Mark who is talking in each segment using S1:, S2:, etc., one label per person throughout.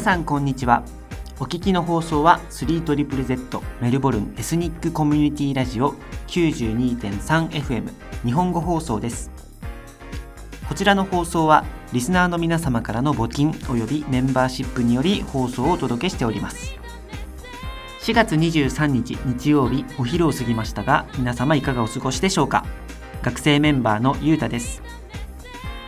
S1: 皆さんこんにちは。お聞きの放送は 3ZZZ メルボルンエスニックコミュニティラジオ 92.3FM 日本語放送です。こちらの放送はリスナーの皆様からの募金及びメンバーシップにより放送をお届けしております。4月23日日曜日お昼を過ぎましたが皆様いかがお過ごしでしょうか。学生メンバーのゆうたです、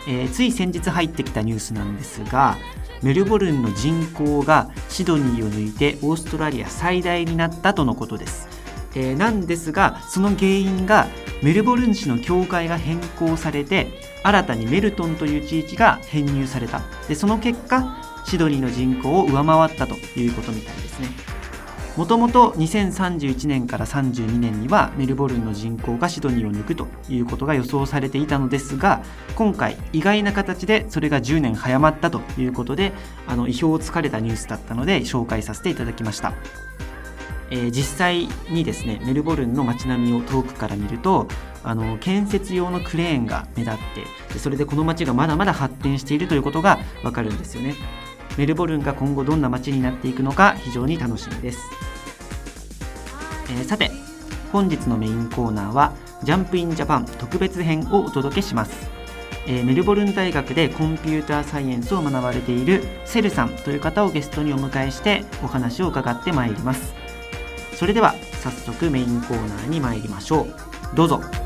S1: えーつい先日入ってきたニュースなんですがメルボルンの人口がシドニーを抜いてオーストラリア最大になったとのことです、えーなんですがその原因がメルボルン市の境界が変更されて新たにメルトンという地域が編入された。でその結果シドニーの人口を上回ったということみたいですね。もともと2031年から32年にはメルボルンの人口がシドニーを抜くということが予想されていたのですが今回意外な形でそれが10年早まったということであの意表をつかれたニュースだったので紹介させていただきました、えー実際にですねメルボルンの街並みを遠くから見るとあの建設用のクレーンが目立ってそれでこの街がまだまだ発展しているということがわかるんですよね。メルボルンが今後どんな街になっていくのか非常に楽しみです、えーさて本日のメインコーナーはジャンプインジャパン特別編をお届けします、えーメルボルン大学でコンピューターサイエンスを学ばれているセルさんという方をゲストにお迎えしてお話を伺ってまいります。それでは早速メインコーナーに参りましょう。どうぞ。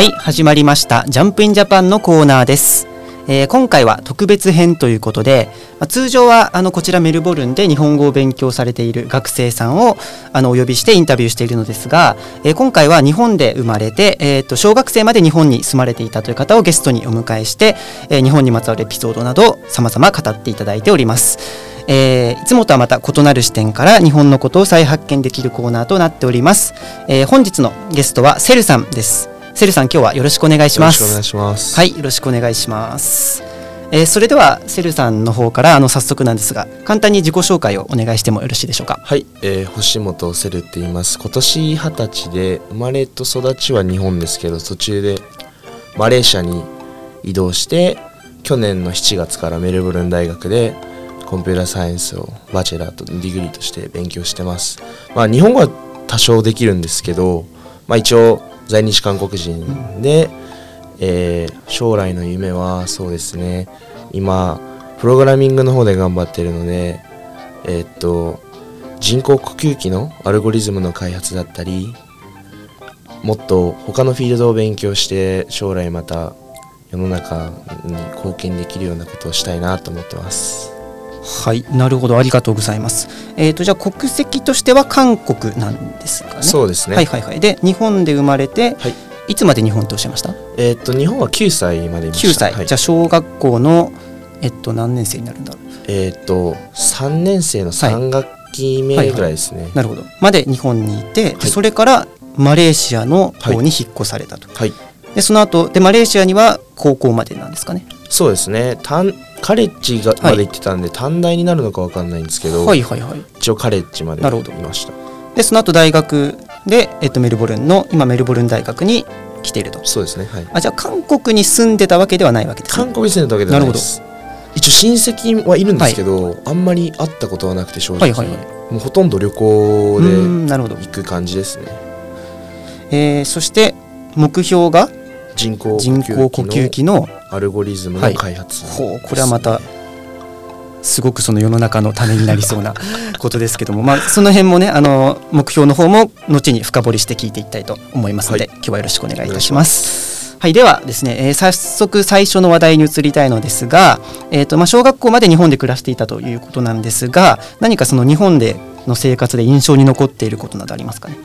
S1: はい始まりましたジャンプインジャパンのコーナーです、えー今回は特別編ということで、まあ通常はあのこちらメルボルンで日本語を勉強されている学生さんをあのお呼びしてインタビューしているのですが、えー今回は日本で生まれて、えーと小学生まで日本に住まれていたという方をゲストにお迎えして、えー日本にまつわるエピソードなど様々語っていただいております。えーいつもとはまた異なる視点から日本のことを再発見できるコーナーとなっております。えー本日のゲストはセルさんです。セルさん今日はよろしくお願いします。
S2: よろしくお願いします。
S1: はい、よろしくお願いします。えーそれではセルさんの方からあの早速なんですが簡単に自己紹介をお願いしてもよろしいでしょうか？
S2: はい、えー星本セルって言います。今年二十歳で生まれと育ちは日本ですけど途中でマレーシアに移動して去年の7月からメルボルン大学で computer science を bachelor's degree として勉強してます。まあ日本語は多少できるんですけど、まあ一応在日韓国人で、えー将来の夢はそうですね。今プログラミングの方で頑張ってるのでえーっと人工呼吸器のアルゴリズムの開発だったりもっと他のフィールドを勉強して将来また世の中に貢献できるようなことをしたいなと思ってます。
S1: はい、なるほどありがとうございます。えっ、とじゃあ国籍としては韓国なんですかね？
S2: そうですね。
S1: はいはいはい。で日本で生まれて、
S2: はい。
S1: いつまで日本っておっしゃいました？
S2: えーっと日本は9歳までいました。
S1: 9歳、
S2: はい。
S1: じゃあ小学校のえっと何年生になるんだろう？
S2: えーっと3年生の3学期目ぐらいですね。
S1: なるほど。まで日本にいて、それからマレーシアの方に引っ越されたと、
S2: はい。
S1: でその後でマレーシアには高校までなんですかね？
S2: そうですね。短カレッジが
S1: はい
S2: まで行ってたんで、短大になるのかわかんないんですけど、
S1: はいはいはい。
S2: 一応カレッジまで
S1: なるほど。
S2: いました。
S1: でその後大学で、えっと、メルボルンの今メルボルン大学に来ていると。
S2: そうですねはい。
S1: あじゃあ韓国に住んでたわけではないわけですね。
S2: 韓国に住んでたわけではないです。一応親戚はいるんですけど、あんまり会ったことはなくて正直、
S1: はいはいはい。
S2: もうほとんど旅行で
S1: んなるほど、
S2: 行く感じですね。
S1: えーそして目標が？
S2: 人工呼
S1: 吸
S2: 吸器
S1: 器の
S2: のアルゴリズムの開発、
S1: ほうこれはまたすごくその世の中のためになりそうな ことですけども、まあ、その辺もねあの目標の方も後に深掘りして聞いていきたいと思いますので、
S2: はい。
S1: 今日はよろしくお願いいたします。はい、ではですね、えー早速最初の話題に移りたいのですが、えーとまあ、小学校まで日本で暮らしていたということなんですが何かその日本での生活で印象に残っていることなどありますかね？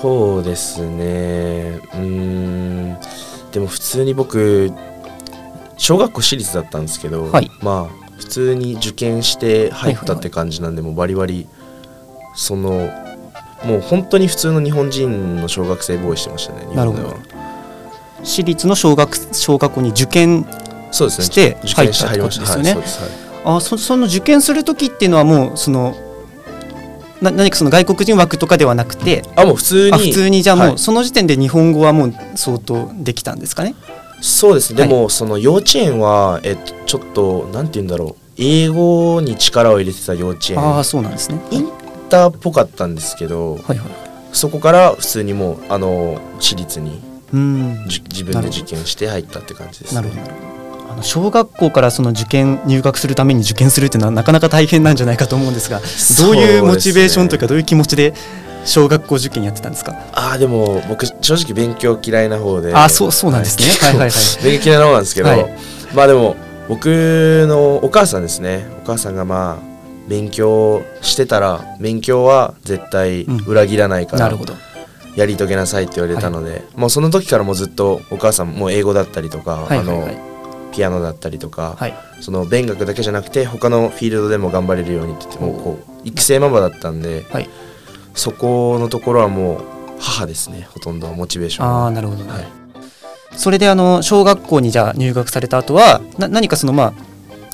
S2: そうですね。うーん。でも普通に僕小学校私立だったんですけど、
S1: はい。
S2: まあ普通に受験して入ったって感じなんで、もうバリバリそのもう本当に普通の日本人の小学生ボーイしてましたね日本では。
S1: なるほど。私立の小学小学校に受験して
S2: 入
S1: ったってことですよね。
S2: はいそはい。
S1: あそその受験する時っていうのはもうそのな何かその外国人枠とかではなくて
S2: あもう普通に
S1: あ普通にじゃあも
S2: はい。
S1: うその時点で日本語はもう相当できたんですかね？
S2: そうですね、
S1: はい。
S2: でもその幼稚園は、えっと、ちょっとなんて言うんだろう。英語に力を入れてた幼稚園
S1: ああそうなんですね。
S2: インターっぽかったんですけど
S1: はいはい。
S2: そこから普通にもうあの私立に
S1: うん。
S2: じ自分で受験して入ったって感じです、
S1: なるほどなるほどあの小学校からその受験入学するために受験するっていうのはなかなか大変なんじゃないかと思うんですがどういうモチベーションというかどういう気持ちで小学校受験やってたんですか？
S2: ああでも僕正直勉強嫌いな方で。
S1: あそうそうなんですね。はい。はいはい
S2: 勉強嫌いな方なんですけど、
S1: はい。
S2: まあでも僕のお母さんですね。お母さんがまあ勉強してたら勉強は絶対裏切らないから、
S1: なるほど。
S2: やり遂げなさいって言われたので、もうその時からもうずっとお母さんも英語だったりとか、
S1: はいはいはい。
S2: あのピアノだったりとか、
S1: はい。
S2: その勉学だけじゃなくて他のフィールドでも頑張れるようにって言ってもうこう育成ママだったんで、
S1: はい。
S2: そこのところはもう母ですねほとんどはモチベーションは。
S1: ああなるほど、ね
S2: はい。
S1: それであの小学校にじゃあ入学された後はな何かそのまあ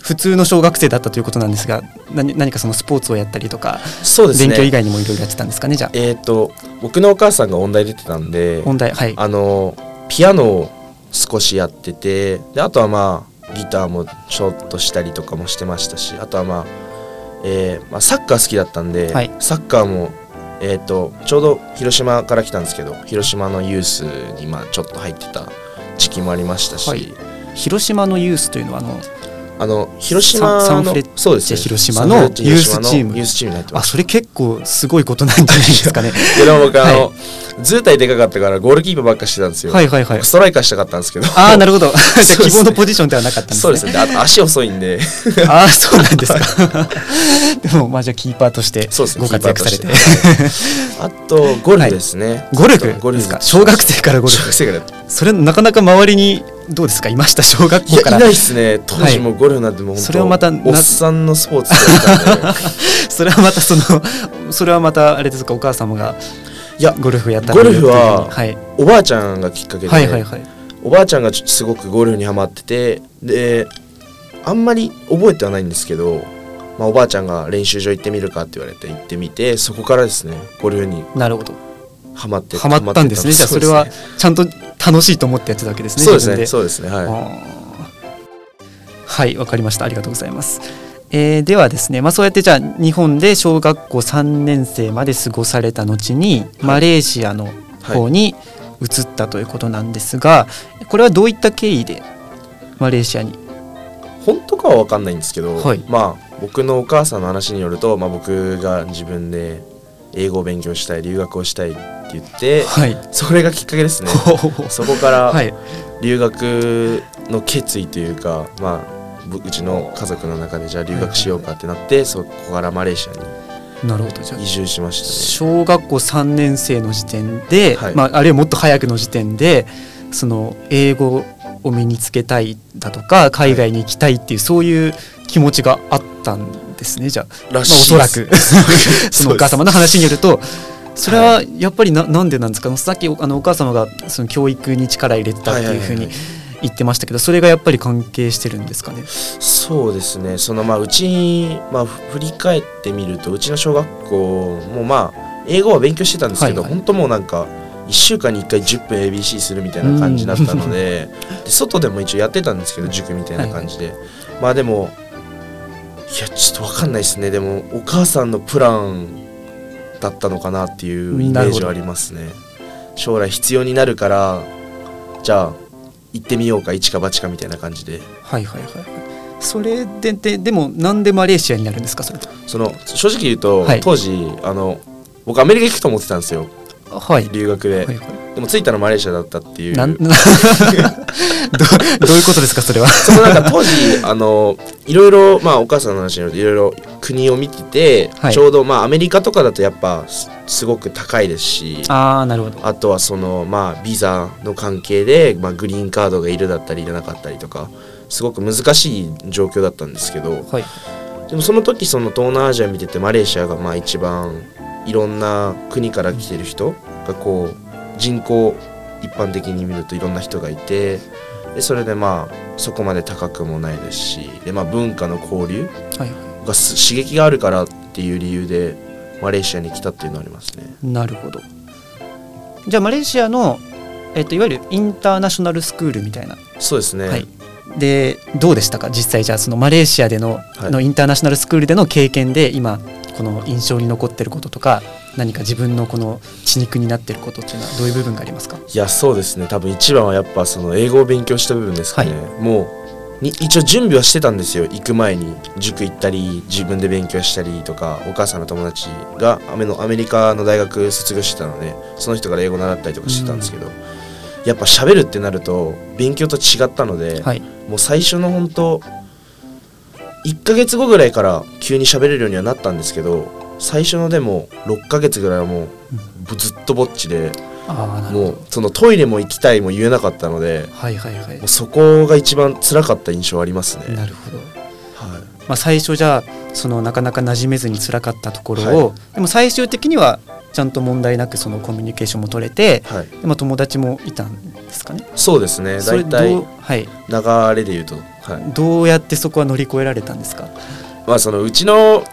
S1: 普通の小学生だったということなんですが何何かそのスポーツをやったりとか、
S2: そうですね。
S1: 勉強以外にもいろいろやってたんですかねじゃあ。
S2: えっ、と僕のお母さんが音大出てたんで
S1: 問題はい。
S2: あのピアノを少しやっててであとはまあギターもちょっとしたりとかもしてましたしあとはまあ,、えーまあサッカー好きだったんで、
S1: はい。
S2: サッカーも、えー、とちょうど広島から来たんですけど広島のユースにまあちょっと入ってた時期もありましたし、
S1: はい。広島のユースというのはあの
S2: あの広島の
S1: サンフレッチェ
S2: そうですね。
S1: 広島のユースチーム。
S2: ユースチームに入ってま
S1: あ
S2: す
S1: それ結構すごいことなんじゃないですかね。
S2: いやでも僕あの、
S1: は
S2: 図体でかかったからゴールキーパーばっかしてたんですよ、
S1: はいはいはい。
S2: ストライカーしたかったんですけど。
S1: ああなるほど。希望のポジションではなかったんですね。
S2: そうです。ねであと足遅いんで。
S1: ああそうなんですか。でもまあじゃあキーパーとしてご活躍されて。
S2: あとゴルフですね、
S1: ゴルフ
S2: ゴルフ
S1: ですか。小学生からゴルフ。
S2: 小学生から
S1: それなかなか周りにどうですか？いました？小学
S2: い
S1: 校から？
S2: やいないですね。当時もゴルフなんてもう本当、
S1: それはまたな
S2: おっさんのスポーツ
S1: それはまたそのそれはまたあれですか？お母様が
S2: いや
S1: ゴルフやった
S2: ゴルフは
S1: はい、
S2: おばあちゃんがきっかけで、
S1: はいはいはい。
S2: おばあちゃんがちょっとすごくゴルフにはまっててであんまり覚えてはないんですけど、まあ、おばあちゃんが練習場行ってみるかって言われて行ってみてそこからですねゴルフに。
S1: なるほど
S2: はまって
S1: ハマったんですね。じゃあそれはちゃんと楽しいと思ってやってたわけですね
S2: そうですね
S1: 自
S2: そうですねはい。
S1: わかりました。ありがとうございます。えーではですね、まあ、そうやってじゃあ日本で小学校3年生まで過ごされた後に、マレーシアの方に移ったということなんですが、これはどういった経緯でマレーシアに？
S2: 本当かは分かんないんですけど、
S1: はい。
S2: まあ僕のお母さんの話によると、まあ、僕が自分で英語を勉強したい留学をしたいって言って
S1: はい。
S2: それがきっかけですね。そこか
S1: は
S2: ら
S1: い。
S2: 留学の決意というか、まあぶうちの家族の中でじゃあ留学しようかってなってそこからマレーシアに
S1: なるほどじゃあ。
S2: 移住しました
S1: 小学校3年生の時点で、
S2: はい。
S1: まあ、あるいはもっと早くの時点でその英語を身につけたいだとか海外に行きたいっていう、そういう気持ちがあったんですね。じゃあ、
S2: ね。
S1: まあ、おそらく。そのお母様の話によるとそれはやっぱりななんでなんですか？さっきあのお母様がその教育に力入れてたっていうふうに言ってましたけどそれがやっぱり関係してるんですかね？
S2: そうですね。そのまあうち、まあ、ふ振り返ってみるとうちの小学校もまあ英語は勉強してたんですけど、
S1: はいはい。
S2: 本当もうなんか1週間に1回10分 ABC するみたいな感じだったのでで外でも一応やってたんですけど塾みたいな感じで、まあでもいやちょっと分かんないですね。でもお母さんのプランだったのかなっていうイメージはありますね。将来必要になるからじゃあ行ってみようか一か八かみたいな感じで。
S1: はいはいはいはい。それでででもなんでマレーシアになるんですかそれ
S2: その正直言うと、
S1: はい。
S2: 当時あの僕アメリカ行くと思ってたんですよ。
S1: はい。
S2: 留学で、
S1: はいはい
S2: でも着いたのマレーシアだったっていう
S1: なん どどういうことですかそれは？
S2: そのなんか当時あのいろいろまあお母さんの話によるといろいろ国を見てて、
S1: はい
S2: ちょうどまあアメリカとかだとやっぱすすごく高いですし
S1: ああなるほど。
S2: あとはそのまあビザの関係で、まあ、グリーンカードがいるだったりいらなかったりとかすごく難しい状況だったんですけど
S1: はい
S2: でもその時その東南アジア見ててマレーシアがまあ一番いろんな国から来てる人がこう人口一般的に見るといろんな人がいてでそれでまあそこまで高くもないですしで、まあ、文化の交流
S1: はい。
S2: がす刺激があるからっていう理由でマレーシアに来たっていうのはありますね。
S1: なるほど。じゃあマレーシアの、えっと、いわゆるインターナショナルスクールみたいな、
S2: そうですね、
S1: はい、でどうでしたか？実際じゃあそのマレーシアでの,、
S2: はい。
S1: のインターナショナルスクールでの経験で今この印象に残ってることとか何か自分のこの血肉になってることっていうのはどういう部分がありますか？
S2: いやそうですね。多分一番はやっぱその英語を勉強した部分ですかね、
S1: は
S2: もうに一応準備はしてたんですよ。行く前に塾行ったり自分で勉強したりとかお母さんの友達がアメのアメリカの大学卒業してたのでその人から英語習ったりとかしてたんですけど、やっぱ喋るってなると勉強と違ったので、
S1: はい。
S2: もう最初の本当1ヶ月後ぐらいから急に喋れるようにはなったんですけど最初のでも6ヶ月ぐらいはもうぶずっとぼっちでもうそのトイレも行きたいも言えなかったので
S1: はいはいはい。
S2: そこが一番辛かった印象ありますね。
S1: なるほど、
S2: は
S1: まあ、最初じゃあそのなかなか馴染めずに辛かったところを、
S2: はい。
S1: でも最終的にはちゃんと問題なくそのコミュニケーションも取れて
S2: い、はい、
S1: で、まあ、友達もいたんですかね？
S2: そうですね。大体
S1: はい、
S2: 流れで言うと、はい。
S1: どうやってそこは乗り越えられたんですか？
S2: まあそのうちの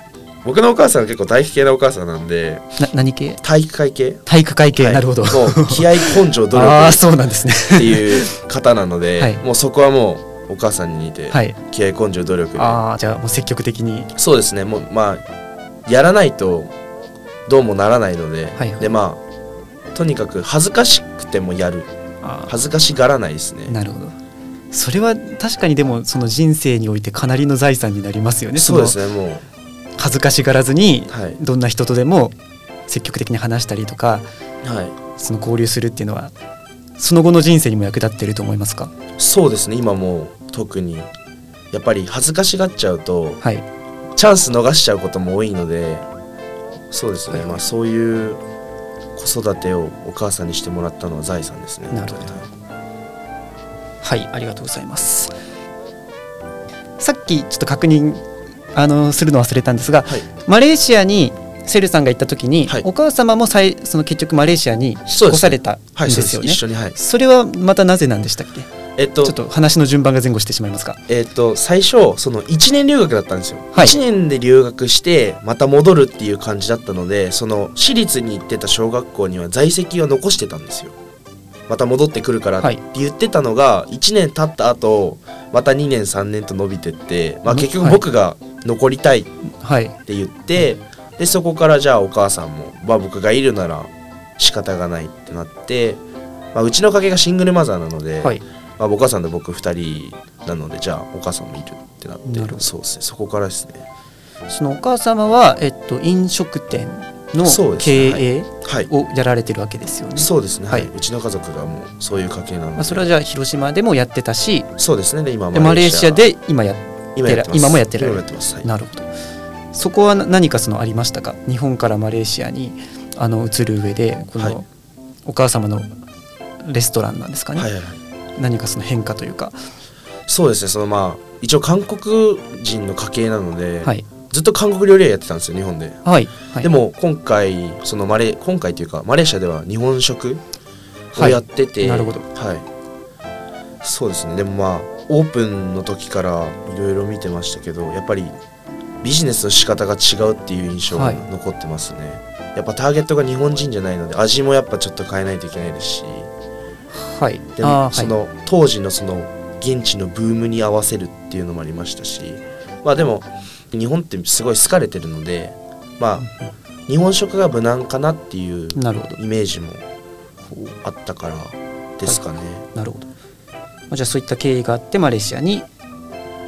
S2: 僕のお母さんは結構体育系なお母さんなんで
S1: な何系？
S2: 体育会系？
S1: 体育会系、
S2: はい。
S1: なるほど。
S2: もう気合根性努力
S1: あそうなんですね。
S2: ていう方なので、
S1: はい。
S2: もうそこはもうお母さんに似て、
S1: はい。
S2: 気合根性努力で。
S1: ああじゃあもう積極的に。
S2: そうですね。もうまあやらないとどうもならないので、
S1: はいはい。
S2: でまあとにかく恥ずかしくてもやる。
S1: あ
S2: 恥ずかしがらないですね。
S1: なるほど。それは確かにでもその人生においてかなりの財産になりますよね。
S2: そうです
S1: の
S2: ね。も
S1: 恥ずかしがらずにどんな人とでも積極的に話したりとか
S2: はい。
S1: その交流するっていうのはその後の人生にも役立っていると思いますか？
S2: そうですね。今もう特に。やっぱり恥ずかしがっちゃうと
S1: はい。
S2: チャンス逃しちゃうことも多いのでそうですね、
S1: はい。
S2: まあそういう子育てをお母さんにしてもらったのは財産ですね。
S1: なるほど。はいありがとうございます。さっきちょっと確認あのするの忘れたんですが
S2: はい。
S1: マレーシアにセルさんが行った時に、
S2: はい。
S1: お母様もさいその結局マレーシアに引っ越されたんですよね。
S2: 一緒にはい。
S1: それはまたなぜなんでしたっけ？
S2: えっと
S1: ちょっと話の順番が前後してしまいますか？
S2: えっと最初その1年留学だったんですよ、
S1: はい。
S2: 1年で留学してまた戻るっていう感じだったのでその私立に行ってた小学校には在籍を残してたんですよ。また戻ってくるからって
S1: はい。
S2: 言ってたのが1年経った後また2年3年と伸びてって、まあ、
S1: うん。
S2: 結局
S1: はい。
S2: 僕が残りたい。っ
S1: はい。
S2: て言って、でそこからじゃあお母さんも、まあ、僕がいるなら仕方がないってなって、まあ、うちの家系がシングルマザーなので、
S1: はい。
S2: まあ、お母さんと僕2人なのでじゃあお母さんもいるってなって。そうですね。そこからですね。
S1: そのお母様は、えっと、飲食店の経
S2: ね。
S1: 営
S2: はい。
S1: をやられてるわけですよね。
S2: そうですね。はい、
S1: はいう
S2: ちの家族がもうそういう家系なので、
S1: まあ、それはじゃあ広島でもやってたし
S2: そうですね。で今
S1: でマレーシアで今やっ
S2: 今やってます。
S1: 今もやってる。
S2: 今もやってます。はい。
S1: なるほど。そこはな何かそのありましたか？日本からマレーシアにあの移る上でこ
S2: はい。
S1: のお母様のレストランなんですかね、
S2: はいはいはい。
S1: 何かその変化というか、
S2: そうですね。そのまあ一応韓国人の家系なので、
S1: はい。
S2: ずっと韓国料理屋やってたんですよ日本で。
S1: はい。はい。
S2: でも今回そのマレ今回というかマレーシアでは日本食をやってて、
S1: なるほど。
S2: はい。そうですね。でもまあオープンの時からいろいろ見てましたけどやっぱりビジネスの仕方が違うっていう印象が
S1: はい。
S2: 残ってますね、やっぱターゲットが日本人じゃないので味もやっぱちょっと変えないといけないですし。
S1: はい。
S2: で
S1: あーはい。
S2: もその当時のその現地のブームに合わせるっていうのもありましたし。まあでも日本ってすごい好かれてるのでまあ日本食が無難かなっていうイメージもあったからですかね。
S1: なるほど。まあじゃあそういった経緯があってマレーシアに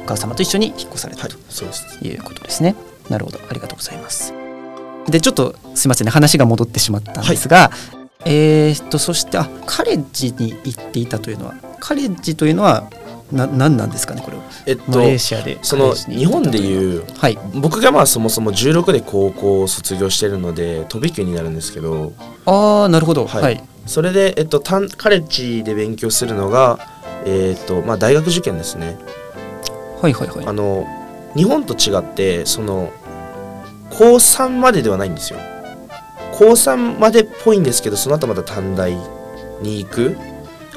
S1: お母様と一緒に引っ越され
S2: はい
S1: たと。いうことですね。なるほど、ありがとうございます。で、ちょっとすみませんね、話が戻ってしまったんですが、えーっと、そして、あ、カレッジに行っていたというのは、カレッジというのは、な、何なんですかね、これは？
S2: えっ
S1: マレー
S2: と
S1: シアで。
S2: その日本で
S1: う。
S2: いう
S1: はい。
S2: 僕がまあそもそも16で高校を卒業してるので飛び級になるんですけど
S1: ああ、なるほど。
S2: はい
S1: はい。
S2: それで、えっと、カレッジで勉強するのが、えっとまあ、大学受験ですね。
S1: はい、はい、はい。
S2: あの日本と違ってその高3までではないんですよ。高3までっぽいんですけどその後また短大に行く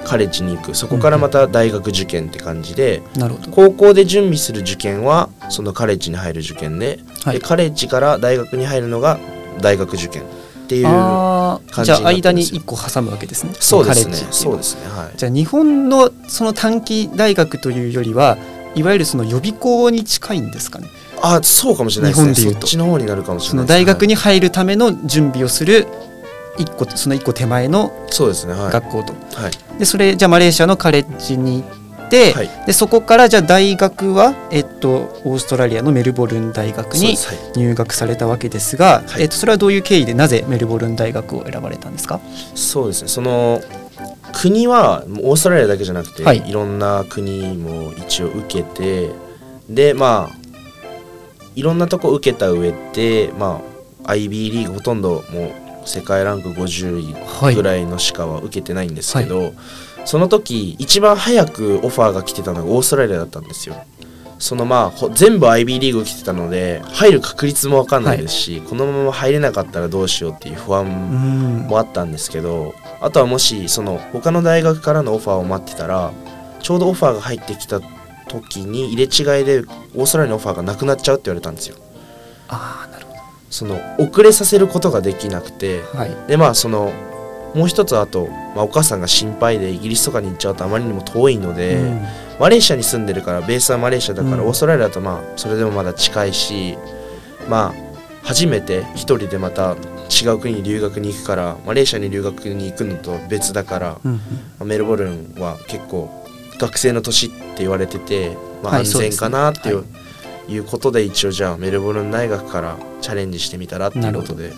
S2: カレッジに行く。そこからまた大学受験って感じで、
S1: なるほど。
S2: 高校で準備する受験はそのカレッジに入る受験で,、
S1: はい。
S2: でカレッジから大学に入るのが大学受験っていう感じに
S1: じゃあ間に
S2: なってるんですよ
S1: 1個挟むわけですね。
S2: そうですね。そうですね。はい。
S1: じゃあ日本のその短期大学というよりはいわゆるその予備校に近いんですかね。
S2: あそうかもしれないですね。
S1: 日本で言うと。
S2: そっちの方になるかもしれない
S1: その大学
S2: に、
S1: に入るための準備をする一個その一個手前の
S2: はいそうですね。はい、
S1: 学校と、
S2: はい。
S1: でそれじゃあマレーシアのカレッジに行って、
S2: はい。
S1: でそこからじゃあ大学は、えっと、オーストラリアのメルボルン大学に入学されたわけですが、
S2: はい。
S1: えっと、それはどういう経緯でなぜメルボルン大学を選ばれたんですか？
S2: そうですね。その国はオーストラリアだけじゃなくて、
S1: はい。
S2: い、ろんな国も一応受けてでまあいろんなとこ受けた上でまあ IB リーグほとんどもう世界ランク50
S1: はい。
S2: 位ぐらいのしかは受けてないんですけど、その時一番早くオファーが来てたのがオーストラリアだったんですよ。そのまあほ全部 IB リーグ来てたので入る確率も分かんないですし、このまま入れなかったらどうしようっていう不安
S1: うん
S2: もあったんですけどあとはもしその他の大学からのオファーを待ってたらちょうどオファーが入ってきた時に入れ違いでオーストラリアのオファーがなくなっちゃうって言われたんですよ。
S1: ああなるほ
S2: その遅れさせることができなくて
S1: どはい。
S2: でまあそのもう一つあと、まあ、お母さんが心配でイギリスとかに行っちゃうとあまりにも遠いので、
S1: うん。
S2: マレーシアに住んでるからベースはマレーシアだから、
S1: うん。
S2: オーストラリアだとまあそれでもまだ近いしまあ初めて一人でまた違う国に留学に行くからマレーシアに留学に行くのと別だから、
S1: うん
S2: メルボルンは結構学生の年って言われてて、まあ、
S1: はい
S2: 安全かなっていう,、い。うことで一応じゃあメルボルン大学からチャレンジしてみたらっていうことでこ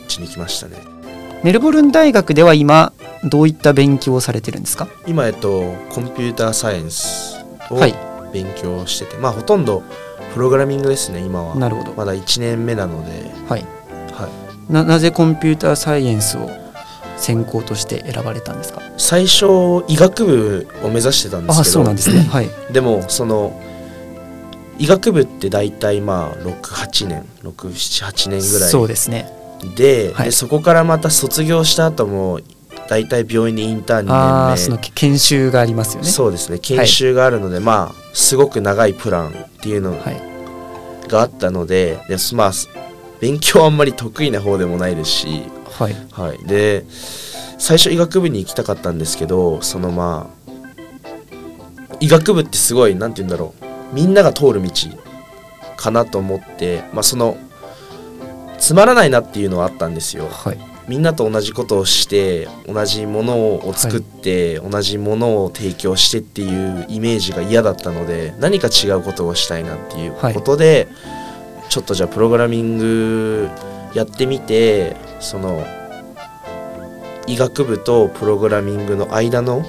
S2: っちに来ましたね
S1: メルボルン大学では今どういった勉強をされてるんですか？
S2: 今えっとコンピューターサイエンスを
S1: はい。
S2: 勉強してて、まあほとんどプログラミングですね今は。
S1: なるほど。
S2: まだ1年目なので、
S1: はい。
S2: はい、
S1: ななぜコンピューターサイエンスを専攻として選ばれたんですか？
S2: 最初医学部を目指してたんですけど。
S1: あそうなんですね。はい。
S2: でもその医学部って大体まあ68年678年ぐらい。
S1: そうですね
S2: で,、
S1: はい。
S2: でそこからまた卒業した後も大体病院でインターン2
S1: ああそ
S2: 年目
S1: の研修がありますよね。
S2: そうですね。研修があるので、まあすごく長いプランっていうの
S1: はい。
S2: があったのででまあ勉強あんまり得意な方でもないですし、
S1: はい。
S2: はい、で最初医学部に行きたかったんですけどそのまあ医学部ってすごいなんて言うんだろう。みんなが通る道かなと思って、まあ、そのつまらないなっていうのはあったんですよ。
S1: はい。
S2: みんなと同じことをして同じものを作って、同じものを提供してっていうイメージが嫌だったので何か違うことをしたいなっていうことで、ちょっとじゃあプログラミングやってみてその医学部とプログラミングの間の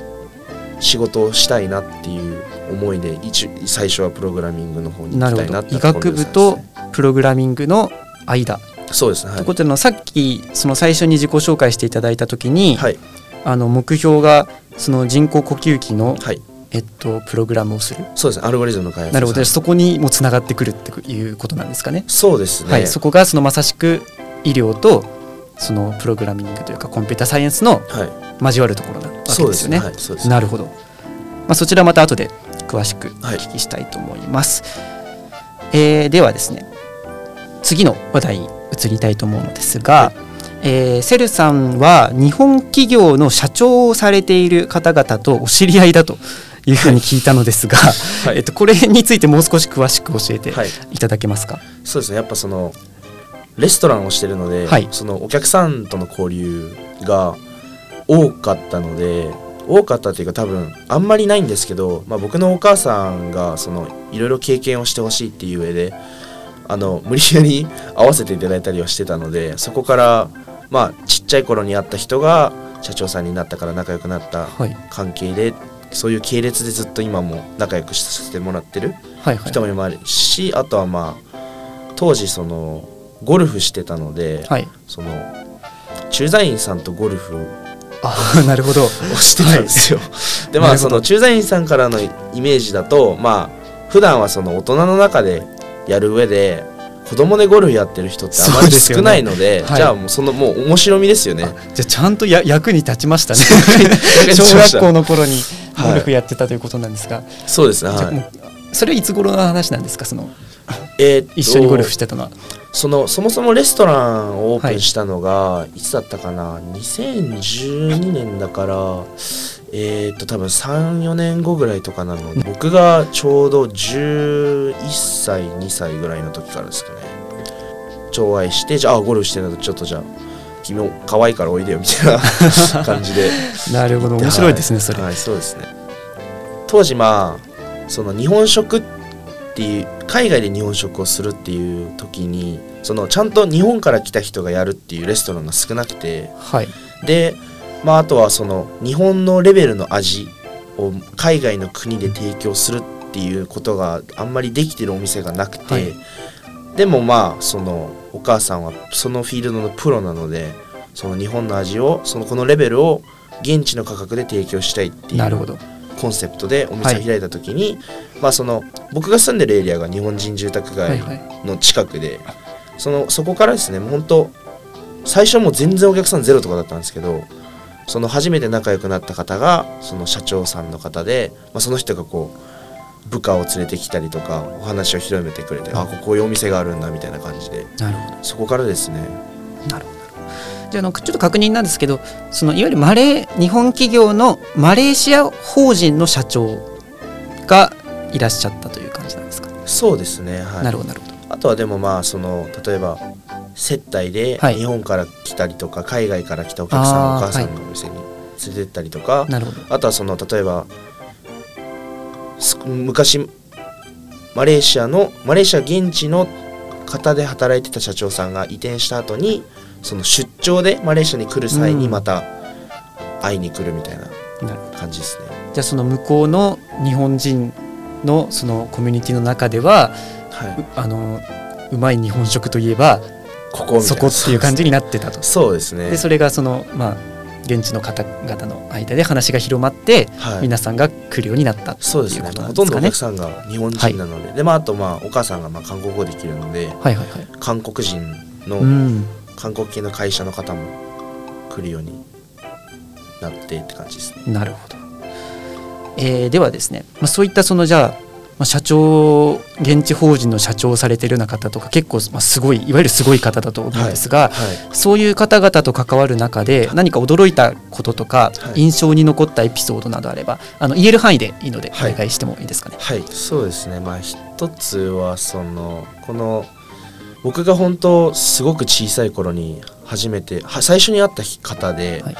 S2: 仕事をしたいなっていう思いで一最初はプログラミングの方に行きたいなって
S1: ど。医学部とプログラミングの間
S2: そうですねはい。
S1: ということでのさっきその最初に自己紹介していただいた時に、
S2: はい。
S1: あの目標がその人工呼吸器の、
S2: はい。
S1: えっと、プログラムをする。
S2: そうですねアルゴリズムの開発。
S1: なるほど。
S2: はい
S1: そこにもつながってくるっていうことなんですかね。
S2: そうですね、
S1: はい、そこがそのまさしく医療とそのプログラミングというかコンピューターサイエンスの
S2: はい。
S1: 交わるところなわけですよね。
S2: はい、
S1: なるほど、まあ、そちらまた後で詳しくお
S2: はい。
S1: 聞きしたいと思います、えーではですね次の話題に移りたいと思うのですが、えーセルさんは日本企業の社長をされている方々とお知り合いだというふうに聞いたのですが、
S2: はい。
S1: えっと、これについてもう少し詳しく教えて
S2: はい、
S1: いただけますか？
S2: そうですね。やっぱそのレストランをしてるので、
S1: はい。
S2: そのお客さんとの交流が多かったので多かったっていうか多分あんまりないんですけど、まあ、僕のお母さんがそのいろいろ経験をしてほしいっていう上であの無理やり合わせていただいたりはしてたのでそこからまあちっちゃい頃に会った人が社長さんになったから仲良くなった
S1: はい、
S2: 関係でそういう系列でずっと今も仲良くさせてもらってる
S1: はいはい。
S2: 人もいるしあとはまあ当時そのゴルフしてたので、
S1: はい。
S2: その駐在員さんとゴルフ
S1: あ なるほど。
S2: をしてたんですよ。でまあその駐在員さんからのイメージだとまあ普段はその大人の中でやる上で子供でゴルフやってる人ってあまり少ないので、
S1: ねはい。
S2: じゃあもうそのもう面白みですよね。
S1: じゃあちゃんとや役に立ちましたね。小学校の頃に
S2: はい。
S1: ゴルフやってたということなんですが、
S2: そうですね。はい
S1: じゃあもうそれはいつ頃の話なんですか？その
S2: えー
S1: 一緒にゴルフしてたのは。
S2: そのそもそもレストランをオープンしたのが、い、つだったかな？2012年だからえーっと多分34年後ぐらいとかなの。で僕がちょうど11歳2歳ぐらいの時からですかね。超愛してじゃあゴルフしてるのとちょっとじゃあ君も可愛いからおいでよみたいな 感じで。
S1: なるほど。面白いですね、
S2: は
S1: それ、
S2: はいそうですね。当時まあその日本食っていう海外で日本食をするっていう時にそのちゃんと日本から来た人がやるっていうレストランが少なくて。
S1: はい。
S2: でまああとはその日本のレベルの味を海外の国で提供するっていうことがあんまりできてるお店がなくて、
S1: はい。
S2: でもまあそのお母さんはそのフィールドのプロなのでその日本の味をそのこのレベルを現地の価格で提供したいっていうコンセプトでお店を開いた時に、まあその僕が住んでるエリアが日本人住宅街
S1: はいはい。
S2: の近くで、そのそこからですね本当最初はもう全然お客さんゼロとかだったんですけどその初めて仲良くなった方がその社長さんの方で、まあ、その人がこう部下を連れてきたりとかお話を広めてくれて、あここういうお店があるんだみたいな感じで。
S1: なるほど。
S2: そこからですね。
S1: なるほど。じゃああのちょっと確認なんですけどそのいわゆるマレー日本企業のマレーシア法人の社長がいらっしゃったという感じなんですか、
S2: そうですねはい。
S1: なるほどなるほど。
S2: あとはでもまあその例えば接待で
S1: はい。
S2: 日本から来たりとか、海外から来たお客さんお母さんのお店に連れてったりとか、あとはその例えばす昔マレーシアのマレーシア現地の方で働いてた社長さんが移転した後にその出張でマレーシアに来る際に
S1: うん。
S2: また会いに来るみたいな感じですね。
S1: じゃあその向こうの日本人のそのコミュニティの中では
S2: はい、
S1: うあのうまい日本食といえば
S2: ここ
S1: そこっていう感じになってたと。
S2: そうですね
S1: でそれがそのまあ現地の方々の間で話が広まって、
S2: はい
S1: 皆さんが来るようになったって
S2: そうです
S1: いうことな
S2: ねほとんどお客。さんが日本人なので、でまああとまあお母さんがまあ韓国語できるので
S1: はいはいはい。
S2: 韓国人
S1: う
S2: の
S1: ん。
S2: 韓国系の会社の方も来るようになってって感じですね。
S1: なるほど。えーではですね、まあ、そういったそのじゃあ、まあ、社長現地法人の社長をされてるような方とか結構、まあ、すごいいわゆるすごい方だと思うんですが、
S2: はい、
S1: そういう方々と関わる中で何か驚いたこととか、
S2: はい。
S1: 印象に残ったエピソードなどあればあの言える範囲でいいのでお
S2: はい。
S1: 願いしてもいいですかね。
S2: はい、そうですね。まあ一つはそのこの僕が本当すごく小さい頃に初めては最初に会った方で、
S1: はい。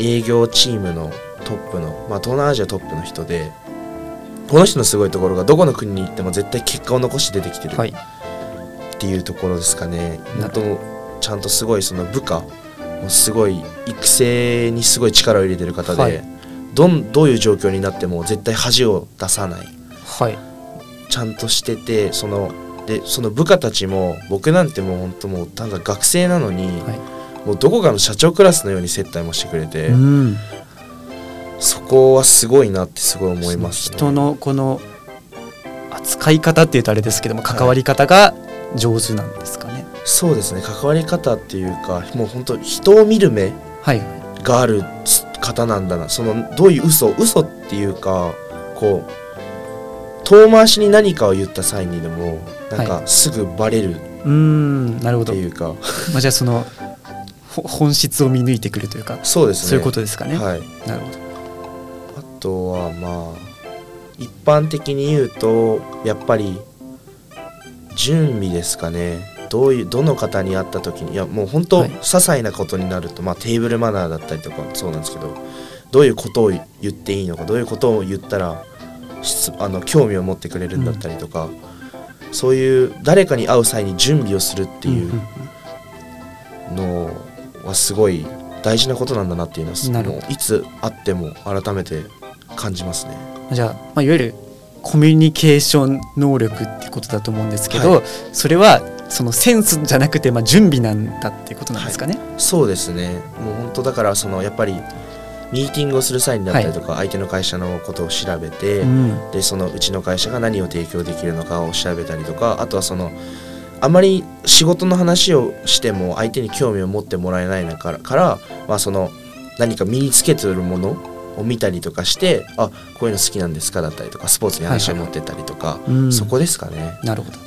S2: 営業チームのトップの、まあ、東南アジアトップの人でこの人のすごいところがどこの国に行っても絶対結果を残して出てきてる
S1: はい、
S2: っていうところですかね。
S1: なる
S2: 本当ちゃんとすごいその部下もすごい育成にすごい力を入れてる方で、
S1: はい。
S2: どんどういう状況になっても絶対恥を出さない。
S1: はい、
S2: ちゃんとしててそのでその部下たちも僕なんてもう本当もうただ学生なのに、
S1: はい。
S2: もうどこかの社長クラスのように接待もしてくれて、
S1: うん
S2: そこはすごいなってすごい思います、ね、
S1: 人のこの扱い方っていうとあれですけども関わり方が上手なんですかね。
S2: そうですね。関わり方っていうかもう本当人を見る目
S1: はい、
S2: がある方なんだな。そのどういう嘘嘘っていうかこう遠回しに何かを言った際にでもなん
S1: は
S2: かすぐバレるっ
S1: うーんなるほど。
S2: ていうか、
S1: まあ、じゃあそのほ本質を見抜いてくるというか、
S2: そうですね。
S1: そういうことですかね。
S2: はい。
S1: なるほど。
S2: あとはまあ一般的に言うとやっぱり準備ですかね。どういうどの方に会った時にいやもう本当、
S1: はい。
S2: 些細なことになると、まあ、テーブルマナーだったりとかもそうなんですけどどういうことを言っていいのかどういうことを言ったら質あの興味を持ってくれるんだったりとか、そういう誰かに会う際に準備をするっていう
S1: うんうん
S2: のはすごい大事なことなんだなっていうのはういつ会っても改めて感じますね。
S1: うんじゃあ、まあ、いわゆるコミュニケーション能力ってことだと思うんですけど、
S2: は
S1: それはそのセンスじゃなくて、まあ、準備なんだっていうことなんですかね？
S2: そうですね。もう本当だからそのやっぱりミーティングをする際にだったりとか、相手の会社のことを調べて、
S1: うん。
S2: でそのうちの会社が何を提供できるのかを調べたりとかあとはそのあまり仕事の話をしても相手に興味を持ってもらえないからから、まあ、その何か身につけてるものを見たりとかしてあこういうの好きなんですかだったりとかスポーツに話を持ってったりとか、はいはい、そこですかね。
S1: なるほど。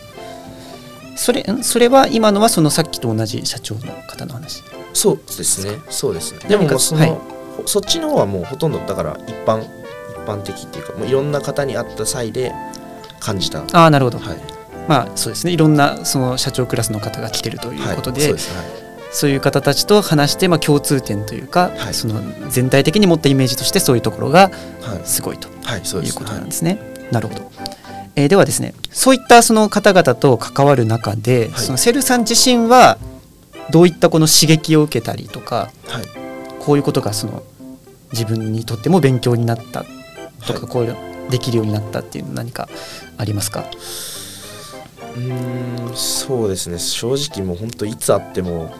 S1: それそれは今のはそのさっきと同じ社長の方の話？
S2: そうですね。そうですね。でもその、はい、そっちの方はもうほとんどだから一般一般的っていうかもういろんな方に会った際で感じた。
S1: ああなるほど、はい、まあそうですね。いろんなその社長クラスの方が来てるということで、はい、そうですねそういう方たちと話して、まあ、共通点というか、はい、その全体的に持ったイメージとしてそういうところがすごいと、はい、いうことなんですね。なるほど。えー、ではですねそういったその方々と関わる中で、はい、そのセルさん自身はどういったこの刺激を受けたりとか、はい、こういうことがその自分にとっても勉強になったとか、こうできるようになったっていうの何かありますか？
S2: うんそうですね。正直もう本当いつあっても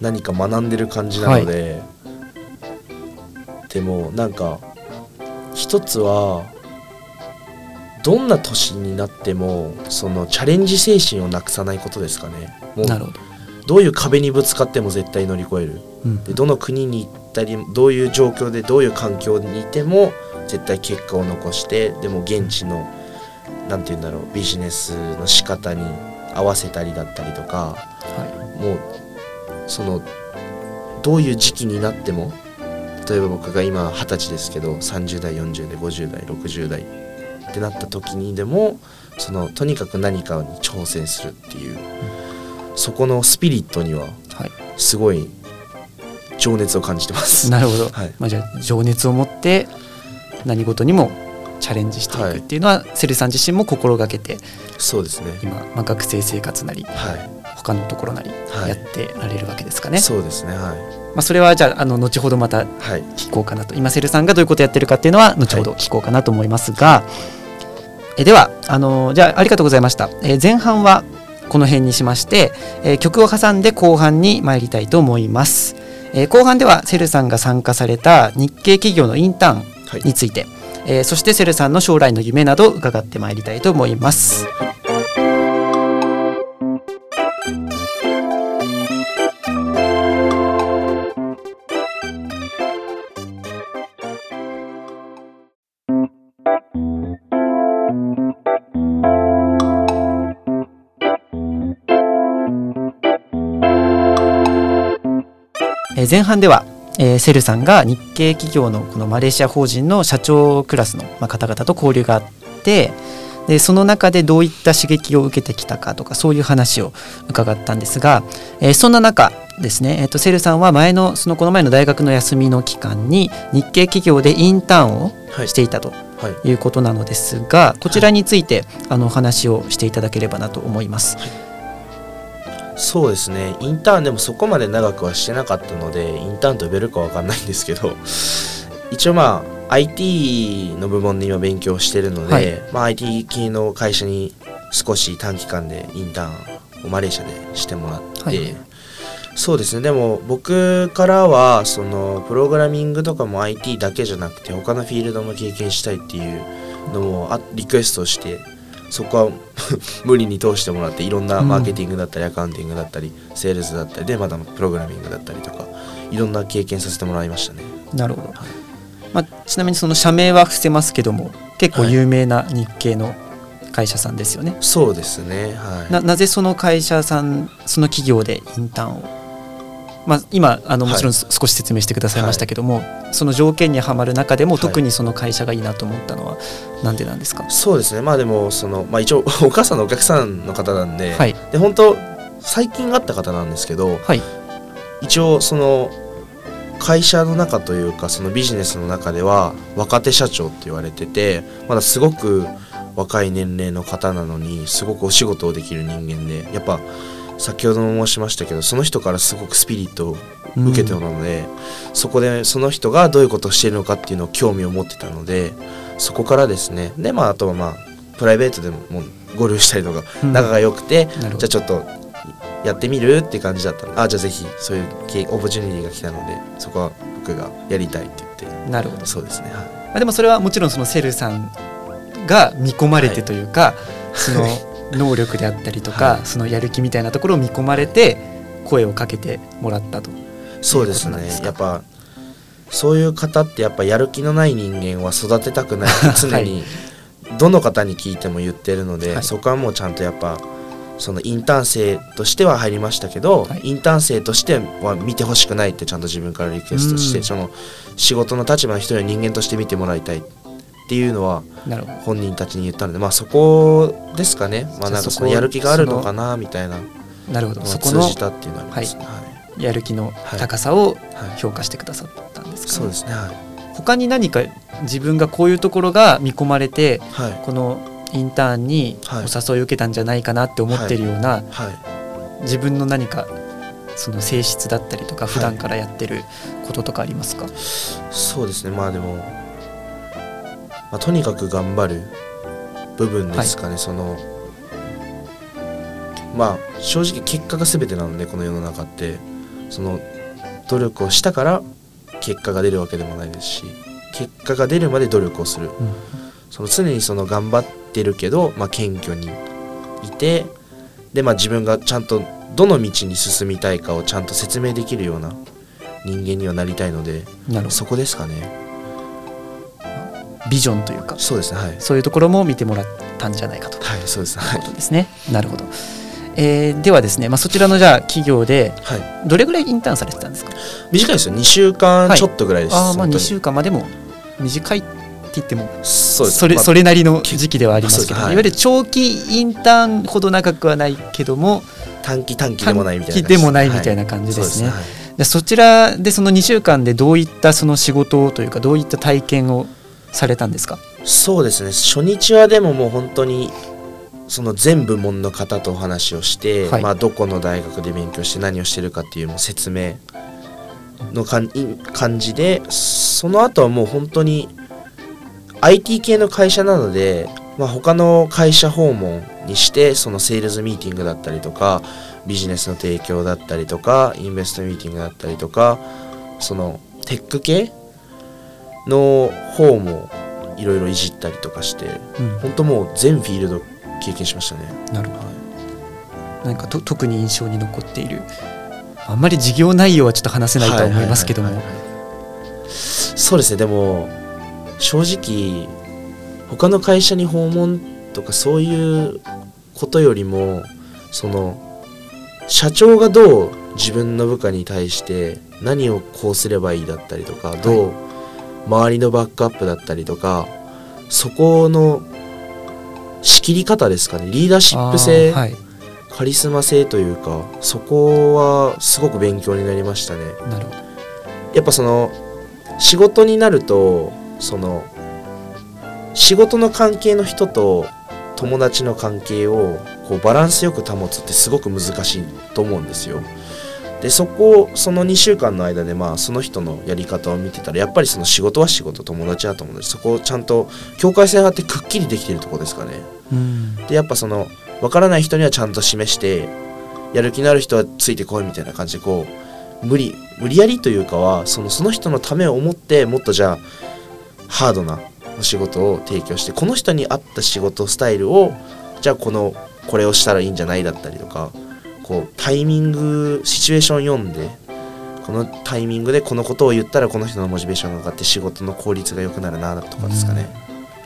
S2: 何か学んでる感じなので、はい、でもなんか一つはどんな年になってもそのチャレンジ精神をなくさないことですかね。もうどういう壁にぶつかっても絶対乗り越える、うん、でどの国に行ったりどういう状況でどういう環境にいても絶対結果を残してでも現地の何て言うんだろうビジネスの仕方に合わせたりだったりとか、はい、もうそのどういう時期になっても例えば僕が今二十歳ですけど30代40代50代60代ってなった時にでもそのとにかく何かに挑戦するっていう、うん、そこのスピリットにはすごい情熱を感じてます。
S1: なるほど、はい、まあ、じゃあ情熱を持って何事にもチャレンジしていくっていうのは、はい、セルさん自身も心がけて
S2: そうですね。
S1: 今、まあ、学生生活なり、はい、他のところなりやってられるわけですかね。
S2: そうですねはい。
S1: まあ、それはじゃああの後ほどまた聞こうかなと、今セルさんがどういうことやってるかっていうのは後ほど聞こうかなと思いますが、えではあのじゃあありがとうございました、え前半はこの辺にしまして、え曲を挟んで後半に参りたいと思います、え後半ではセルさんが参加された日系企業のインターンについて、はいえー、そしてセルさんの将来の夢など伺ってまいりたいと思います。前半ではえー、セルさんが日系企業のこのマレーシア法人の社長クラスの、まあ、方々と交流があってでその中でどういった刺激を受けてきたかとかそういう話を伺ったんですが、えー、そんな中ですね、えーと、セルさんは前のそのこの前の大学の休みの期間に日系企業でインターンをしていたとい。うことなのですが、はいはい、こちらについてあのお話をしていただければなと思います。はい
S2: そうですね。インターンでもそこまで長くはしてなかったのでインターンと呼べるか分かんないんですけど一応まあ IT の部門で今勉強してるので、はい、まあ、IT 系の会社に少し短期間でインターンをマレーシアでしてもらって、はい、そうですね。でも僕からはそのプログラミングとかも IT だけじゃなくて他のフィールドも経験したいっていうのもあリクエストしてそこは 無理に通してもらっていろんなマーケティングだったりアカウンティングだったりセールスだったりでまたプログラミングだったりとかいろんな経験させてもらいましたね。
S1: なるほど、まあ、ちなみにその社名は伏せますけども結構有名な日系の会社さんですよね。はい、
S2: そうですね、はい、
S1: ななぜその会社さんその企業でインターンをまあ、今あのもちろん少し説明してくださいましたけども、はい、その条件にはまる中でも特にその会社がいいなと思ったのはなんでなんですか、
S2: はい、そうですね。まあでもその、まあ、一応 お母さんのお客さんの方なんで,、はい、で本当最近会った方なんですけど、はい、一応その会社の中というかそのビジネスの中では若手社長って言われててまだすごく若い年齢の方なのにすごくお仕事をできる人間でやっぱ先ほども申しましたけどその人からすごくスピリットを受けてるので、うん、そこでその人がどういうことをしているのかっていうのを興味を持ってたのでそこからですねでまああとはまあプライベートでももう合流したりとか仲が良くて、うん、じゃあちょっとやってみるって感じだったのであじゃあぜひそういうオプチュニティが来たのでそこは僕がやりたいって言って。
S1: なるほど。
S2: そうですね、はい、
S1: あでもそれはもちろんそのセルさんが見込まれてというか、はい、その 能力であったりとか、
S2: はい。
S1: そのやる気みたいなところを見込まれて声をかけてもらったと。
S2: そうですね。やっぱそういう方ってやっぱやる気のない人間は育てたくない。っ て常にどの方に聞いても言ってるので、
S1: はい。
S2: そこはもうちゃんとやっぱそのインターン生としては入りましたけど、
S1: はい。
S2: インターン生としては見てほしくないってちゃんと自分からリクエストし
S1: うん。
S2: てその仕事の立場の人や人間として見てもらいたい。っていうのは本人たちに言ったのでまあそこですかね。まあなんか
S1: そ
S2: のやる気があるのかなみたいな。
S1: なるほど。そこの
S2: 通じたっていうのはありますね。はい。
S1: やる気の高さを
S2: はい。
S1: 評価してくださったんですか、ね。
S2: そうですね。はい。
S1: 他に何か自分がこういうところが見込まれて
S2: はい。
S1: このインターンに
S2: はい。
S1: お誘いを受けたんじゃないかなって思ってるような、
S2: はい。
S1: 自分の何かその性質だったりとか
S2: はい
S1: 普段からやってることとかありますか、
S2: そうですね。まあでも、まあ、とにかく頑張る部分ですかね、そのまあ正直結果が全てなのでこの世の中って。その努力をしたから結果が出るわけでもないですし結果が出るまで努力をする。
S1: うん。
S2: その常にその頑張ってるけど、まあ、謙虚にいてで、まあ、自分がちゃんとどの道に進みたいかをちゃんと説明できるような人間にはなりたいのでそこですかね。
S1: どビジョンというか
S2: そうですねはい。
S1: そういうところも見てもらったんじゃないかと。
S2: はいそうですねはい。
S1: ことですね。なるほど、えーではですね、まあ、そちらのじゃあ企業で
S2: はい。
S1: どれぐらいインターンされてたんですか？
S2: 短いですよ。2週間
S1: はい。
S2: ちょっとぐらいです、
S1: あーまあ2
S2: 本当に。
S1: 週間。までも短いって言っても
S2: そうです。
S1: それ
S2: まあ
S1: それなりの時期ではありますけど、
S2: そうですはい。
S1: い、わゆる長期インターンほど長くはないけども
S2: 短期短期でもないみたいな
S1: 短期でもないみたい
S2: な
S1: な感じですね。
S2: はい。
S1: でそちらでその2週間でどういったその仕事をというかどういった体験をされたんですか？
S2: そうですね。初日はでももう本当にその全部門の方とお話をして、
S1: はい。
S2: まあ、どこの大学で勉強して何をしてるかっていうもう説明のかんい感じでその後はもう本当に IT 系の会社なので、まあ、他の会社訪問にしてそのセールスミーティングだったりとかビジネスの提供だったりとかインベストミーティングだったりとかそのテック系の方もいろいろいじったりとかして
S1: うん。
S2: 本当もう全フィールド経験しましたね。
S1: なるほど。何かと特に印象に残っているあんまり事業内容はちょっと話せないとは思いますけども。
S2: そうですねでも正直他の会社に訪問とかそういうことよりもその社長がどう自分の部下に対して何をこうすればいいだったりとか、どう周りのバックアップだったりとかそこの仕切り方ですかね。リーダーシップ性、
S1: はい。
S2: カリスマ性というかそこはすごく勉強になりましたね。
S1: なるほど。
S2: やっぱその仕事になるとその仕事の関係の人と友達の関係をこうバランスよく保つってすごく難しいと思うんですよでそこその2週間の間でまあその人のやり方を見てたらやっぱりその仕事は仕事友達は友達。そこをちゃんと境界線があってくっきりできてるところですかね。
S1: うん。
S2: でやっぱその分からない人にはちゃんと示してやる気のある人はついてこいみたいな感じでこう無理無理やりというかはそのその人のためを思ってもっとじゃあハードなお仕事を提供してこの人に合った仕事スタイルをじゃあこのこれをしたらいいんじゃないだったりとかこうタイミングシチュエーション読んでこのタイミングでこのことを言ったらこの人のモチベーションが上がって仕事の効率が良くなるなとかですかね、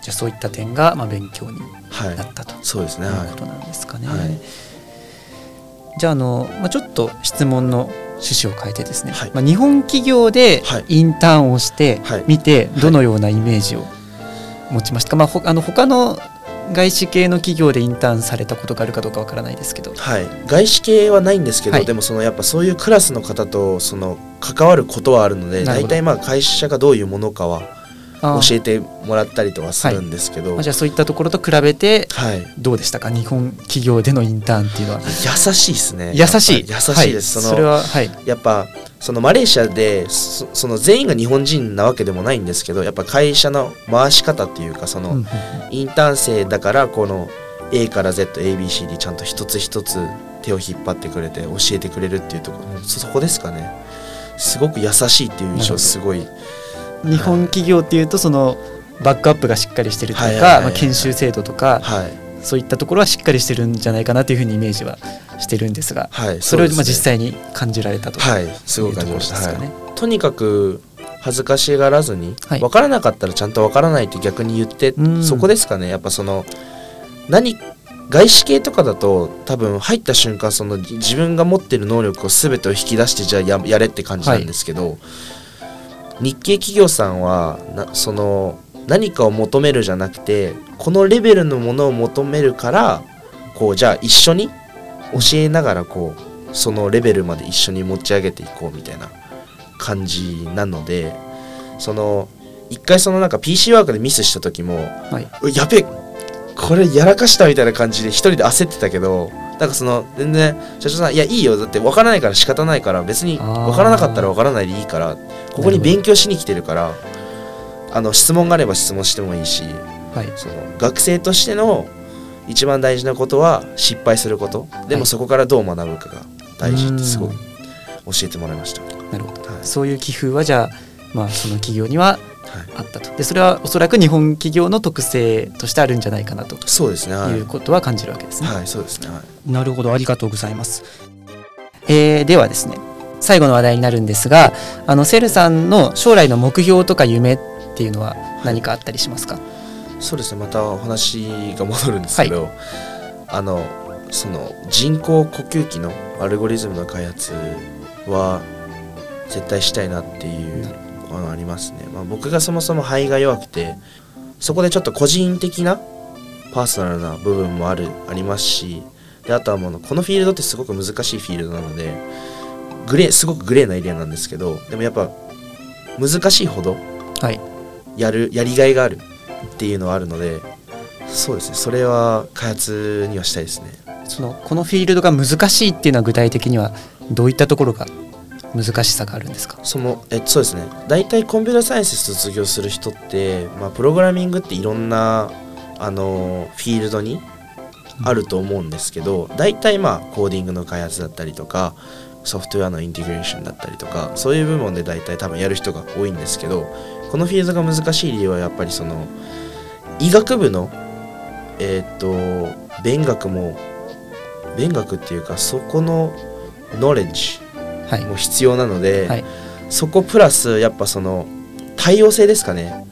S1: じゃあそういった点がまあ勉強に
S2: はい。
S1: なったと。
S2: そうですね。
S1: い。う
S2: はい
S1: ことなんですかね。
S2: はい。
S1: じゃああの、まあ、ちょっと質問の趣旨を変えてですね、
S2: はい。
S1: まあ、日本企業で
S2: はい。
S1: インターンをして
S2: はい。
S1: 見てどのようなイメージを持ちましたか、まあ、ほあの他の外資系の企業でインターンされたことがあるかどうかわからないですけど、
S2: はい、外資系はないんですけど、
S1: はい。
S2: でもそのやっぱそういうクラスの方とその関わることはあるので大体まあ会社がどういうものかは教えてもらったりとはするんですけど、はい。
S1: まあじゃあそういったところと比べてどうでしたか？日本企業でのインターンっていうのは。
S2: 優しいですね。
S1: 優しい。
S2: 優しいです、
S1: はい、
S2: その
S1: それははい。
S2: やっぱそのマレーシアでそその全員が日本人なわけでもないんですけどやっぱ会社の回し方っていうかその、インターン生だからこの A から ZABCD ちゃんと一つ一つ手を引っ張ってくれて教えてくれるっていうところそそこですかね。すごく優しいっていう印象。すごい。
S1: 日本企業っていうとそのバックアップがしっかりしてるとか、研修制度とか、
S2: はい
S1: そういったところはしっかりしてるんじゃないかなというふうにイメージはしてるんですが、
S2: はい
S1: それを
S2: うですね。
S1: まあ実際に感じられたと
S2: はいすごく感じました、
S1: ね。
S2: はい、とにかく恥ずかしがらずに、
S1: はい。
S2: 分からなかったらちゃんと分からないって逆に言って、
S1: うん。
S2: そこですかね。やっぱその何外資系とかだと多分入った瞬間そのじ自分が持ってる能力を全てを引き出してじゃあややれって感じなんですけど、日系企業さんはなその何かを求めるじゃなくてこのレベルのものを求めるからこうじゃあ一緒に教えながらこうそのレベルまで一緒に持ち上げていこうみたいな感じなのでその一回そのなんか PC ワークでミスした時も
S1: はい、
S2: うやべえこれやらかしたみたいな感じで一人で焦ってたけどなんかその全然社長さんいやいいよだって分からないから仕方ないから別に分からなかったら分からないでいいからここに勉強しに来てるからあの質問があれば質問してもいいし
S1: はい、
S2: その学生としての一番大事なことは失敗すること。で
S1: はい。
S2: もそこからどう学ぶかが大事ってすごい
S1: うん。
S2: 教えてもらいました。
S1: なるほど、
S2: はい。
S1: そういう寄付はじゃあ、まあ、その企業には
S2: はい。
S1: あったと。でそれはおそらく日本企業の特性としてあるんじゃないかなと。
S2: そうですね。はい。
S1: いうことは感じるわけですね。
S2: はいそうですね。はい。
S1: なるほど。ありがとうございます。えーではですね最後の話題になるんですがあのセルさんの将来の目標とか夢っていうのは何かあったりしますか、
S2: そうですねまたお話が戻るんですけど、あのその人工呼吸器のアルゴリズムの開発は絶対したいなっていうのがありますね、まあ、僕がそもそも肺が弱くてそこでちょっと個人的なパーソナルな部分もあるありますしであとはもうこのフィールドってすごく難しいフィールドなのでグレーすごくグレーなエリアなんですけどでもやっぱ難しいほど
S1: はい
S2: やるやりがいがあるっていうのはあるのでそうですね。それは開発にはしたいですね。
S1: そのこのフィールドが難しいっていうのは具体的にはどういったところが難しさがあるんですか？
S2: そのえそうですね。大体コンピューターサイエンス卒業する人って、まあ、プログラミングっていろんなあのフィールドにあると思うんですけど大体まあコーディングの開発だったりとかソフトウェアのインテグレーションだったりとかそういう部門で大体多分やる人が多いんですけどこのフィールドが難しい理由はやっぱりその医学部のえーっと勉学も勉学っていうかそこのノレッジ
S1: はい。
S2: も必要なので、
S1: はい。
S2: そこプラスやっぱその多様性ですかね。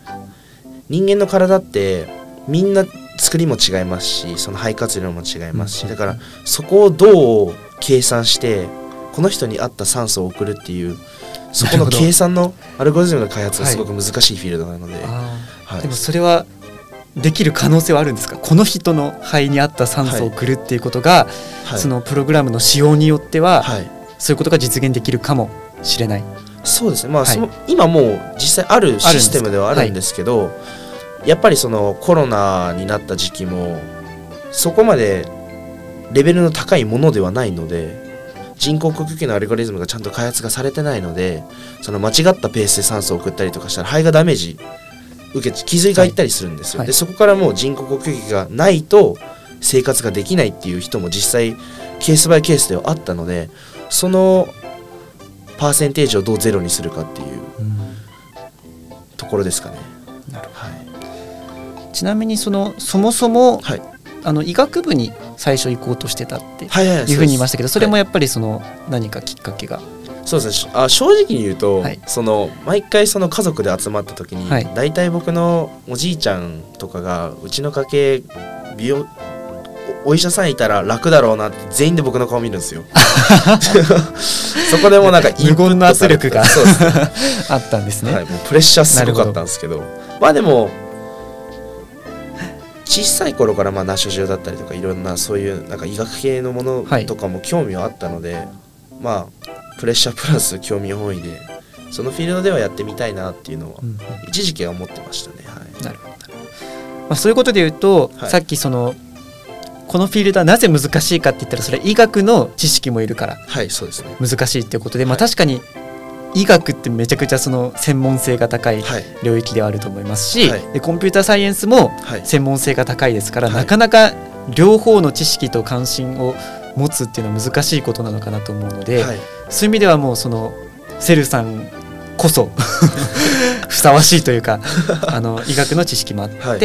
S2: 人間の体ってみんな作りも違いますしその肺活量も違いますし、
S1: うん。
S2: だからそこをどう計算してこの人に合った酸素を送るっていうそこの計算のアルゴリズムの開発がすごく難しいフィールドなので、
S1: あ
S2: はい。
S1: ーでもそれはできる可能性はあるんですか？この人の肺に合った酸素を送るっていうことが、
S2: はい。
S1: そのプログラムの仕様によっては、
S2: はい、
S1: そういうことが実現できるかもしれない。
S2: そうですね。まあ、
S1: はい。
S2: その今もう実際あるシステムではあるんですけどやっぱりそのコロナになった時期もそこまでレベルの高いものではないので人工呼吸器のアルゴリズムがちゃんと開発がされてないのでその間違ったペースで酸素を送ったりとかしたら肺がダメージ受けて傷がいったりするんですよ、
S1: はい。
S2: でそこからもう人工呼吸器がないと生活ができないっていう人も実際ケースバイケースではあったのでそのパーセンテージをどうゼロにするかっていうところですかね。
S1: なるほ
S2: はい、
S1: ちなみにそのそもそも、
S2: はい
S1: あの医学部に最初行こうとしてたって
S2: はい
S1: うふうに言いましたけどそれも
S2: はい
S1: やっぱりその何かきっかけが、
S2: そうです。ねあ正直に言うと、
S1: はい。
S2: その毎回その家族で集まった時に、
S1: はい。
S2: 大体僕のおじいちゃんとかがうちの家系美容おお医者さんいたら楽だろうなって全員で僕の顔見るんですよ。そこでもうなんか
S1: 無言の圧力が あったんですね。
S2: はい、もうプレッシャーすごかったんですけど。まあでも小さい頃からまあナショジオだったりとかいろんなそういうなんか医学系のもの
S1: はい。
S2: とかも興味はあったので、まあプレッシャープラス興味本位でそのフィールドではやってみたいなっていうのは一時期は思ってましたね。はい。
S1: なるほどまあ、そういうことで言うと、
S2: はい。
S1: さっきそのこのフィールドはなぜ難しいかって言ったらそれは医学の知識もいるから
S2: はいそうですね。
S1: 難しいっていうことで、まあ、
S2: はい。
S1: 確かに医学ってめちゃくちゃその専門性が高い
S2: はい。
S1: 領域ではあると思いますし、
S2: はい。
S1: でコンピューターサイエンスも
S2: はい。
S1: 専門性が高いですから、
S2: はい。
S1: なかなか両方の知識と関心を持つっていうのは難しいことなのかなと思うので、
S2: はい。
S1: そういう意味ではもうそのセルさんこそ ふさわしいというかあの医学の知識もあって、
S2: はい。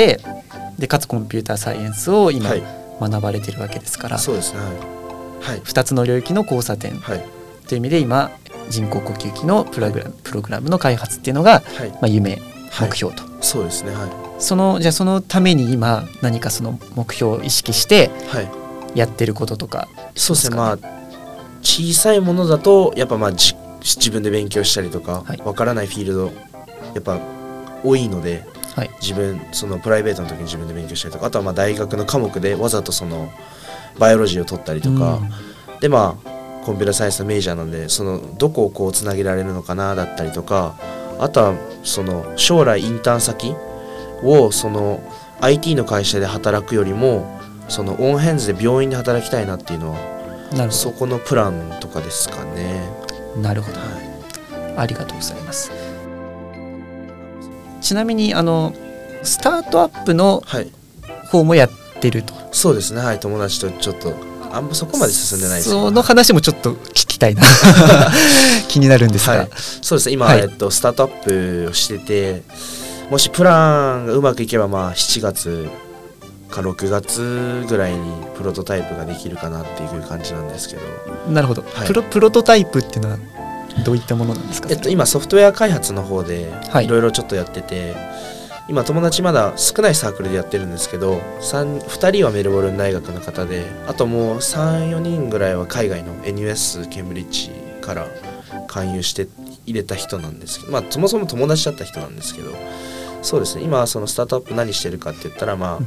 S1: でかつコンピューターサイエンスを今
S2: はい。
S1: 学ばれてるわけですから、
S2: そうですね。はい。はい。
S1: 2つの領域の交差点
S2: はい。
S1: という意味で今人工呼吸器のプログラムプログラムの開発っていうのが、
S2: はい。
S1: まあ、夢
S2: はい。
S1: 目標と、
S2: そうですね。はい。
S1: そのじゃあそのために今何かその目標を意識して
S2: はい。
S1: やってることとか
S2: そうですね。
S1: ま
S2: まあ小さいものだとやっぱまあじ自分で勉強したりとか、
S1: はい。
S2: わからないフィールドやっぱ多いので
S1: はい。
S2: 自分そのプライベートの時に自分で勉強したりとかあとはまあ大学の科目でわざとそのバイオロジーを取ったりとか、でまあコンピューターサイエンスのメジャーなんでそのどこをこうつなげられるのかなだったりとかあとはその将来インターン先をその IT の会社で働くよりもそのオンヘンズで病院で働きたいなっていうのは
S1: うんなるほ
S2: そこのプランとかですかね。
S1: どなるほど。
S2: は
S1: ありがとうございます。ちなみにあのスタートアップの
S2: い、はい、
S1: 方もやってると。
S2: そうですね。はい。友達とちょっとあんまそこまで進んでないです
S1: その話もちょっと聞きたいな。気になるんですが、
S2: はい、そうですね。今、
S1: はい。
S2: えっと、スタートアップをしててもしプランがうまくいけばまあ7月か6月ぐらいにプロトタイプができるかなっていう感じなんですけど、
S1: なるほど、
S2: はい。
S1: プロプロトタイプっていうのはどういったものなんですか、
S2: えっと、今ソフトウェア開発の方で
S1: はい。
S2: いろいろちょっとやってて、今友達まだ少ないサークルでやってるんですけど 2, 2人はメルボルン大学の方であともう34人ぐらいは海外の NUS ケンブリッジから勧誘して入れた人なんですけどまあそもそも友達だった人なんですけどそうですね。今そのスタートアップ何してるかって言ったらま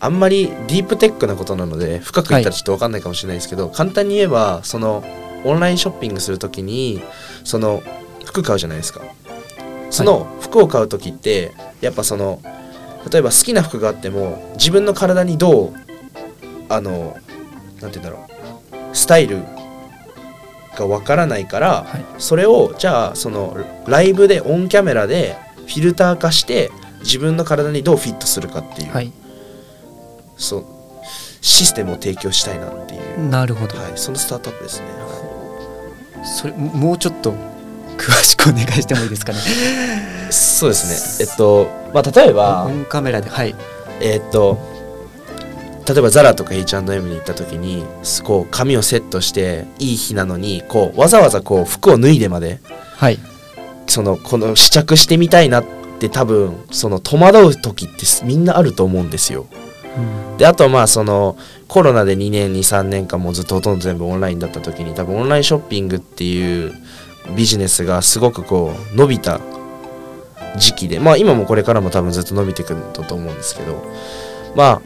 S2: ああんまりディープテックなことなので深く言ったらちょっと分かんないかもしれないですけど、簡単に言えばそのオンラインショッピングするときにその服買うじゃないですかその服を買う時ってやっぱその例えば好きな服があっても自分の体にどうあのなんて言うんだろうスタイルがわからないから、
S1: はい。
S2: それをじゃあそのライブでオンキャメラでフィルター化して自分の体にどうフィットするかっていう、
S1: はい。
S2: そうシステムを提供したいなっていう、
S1: なるほど、
S2: はい、そのスタートアップですね。は
S1: それももうちょっと詳しくお願いしてもいいですかね
S2: いそうですね。えっとまあ例えば
S1: オンカメラではい
S2: えーっと例えばザラとか H&M に行った時にこう髪をセットしていい日なのにこうわざわざこう服を脱いでまで
S1: はい
S2: そのこの試着してみたいなって多分その戸惑う時ってみんなあると思うんですよ。であとまあそのコロナで2年23年間もうずっとほとんど全部オンラインだった時に多分オンラインショッピングっていうビジネスがすごくこう伸びた時期でまあ今もこれからも多分ずっと伸びてくると思うんですけどまあ